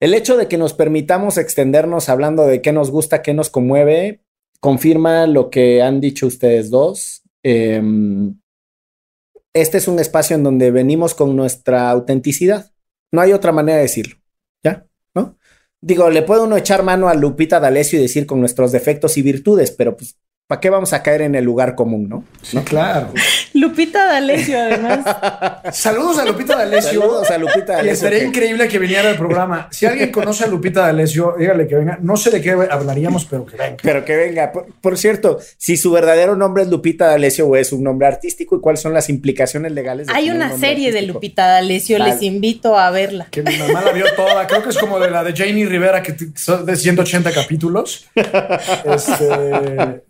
El hecho de que nos permitamos extendernos hablando de qué nos gusta, qué nos conmueve, confirma lo que han dicho ustedes dos. Eh, este es un espacio en donde venimos con nuestra autenticidad. No hay otra manera de decirlo. ¿Ya? ¿No? Digo, le puede uno echar mano a Lupita D'Alessio y decir con nuestros defectos y virtudes, pero pues, ¿para qué vamos a caer en el lugar común, no? Sí, claro. Lupita D'Alessio, además. Saludos a Lupita D'Alessio. Saludos a Lupita Y D'Alessio. estaría que- increíble que viniera al programa. Si alguien conoce a Lupita D'Alessio, dígale que venga. No sé de qué hablaríamos, pero que venga. Pero que venga. Por, por cierto, si su verdadero nombre es Lupita D'Alessio o es un nombre artístico y cuáles son las implicaciones legales. de Hay un una serie de? Lupita D'Alessio, Vale. les invito a verla. Que mi mamá la vio toda. Creo que es como de la de Janie Rivera, que son de 180 capítulos. Este,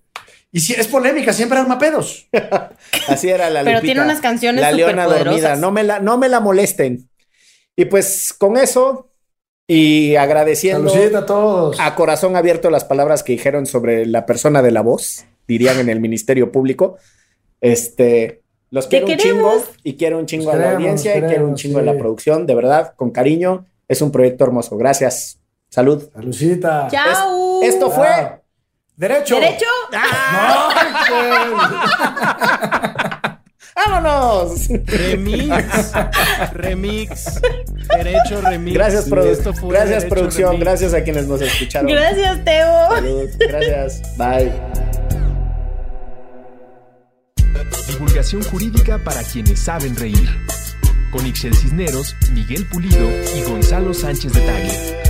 y si es polémica, siempre arma pedos. Así era la Pero Lupita. tiene unas canciones La leona dormida. No me la, no me la molesten. Y pues con eso y agradeciendo a todos. a corazón abierto las palabras que dijeron sobre la persona de la voz, dirían en el Ministerio Público. Este, los quiero un queremos. chingo y quiero un chingo a la audiencia y quiero un chingo a la sí. producción, de verdad, con cariño. Es un proyecto hermoso. Gracias. Salud. Saludcita. ¡Chao! Esto fue Derecho. ¿Derecho? No. ¡Vámonos! Remix. Remix. Derecho remix. Gracias, produ- Esto fue gracias Derecho producción. Remix. Gracias a quienes nos escucharon. Gracias, Teo. Saludos. Gracias. Bye. Divulgación jurídica para quienes saben reír. Con Ixel Cisneros, Miguel Pulido y Gonzalo Sánchez de Tagle.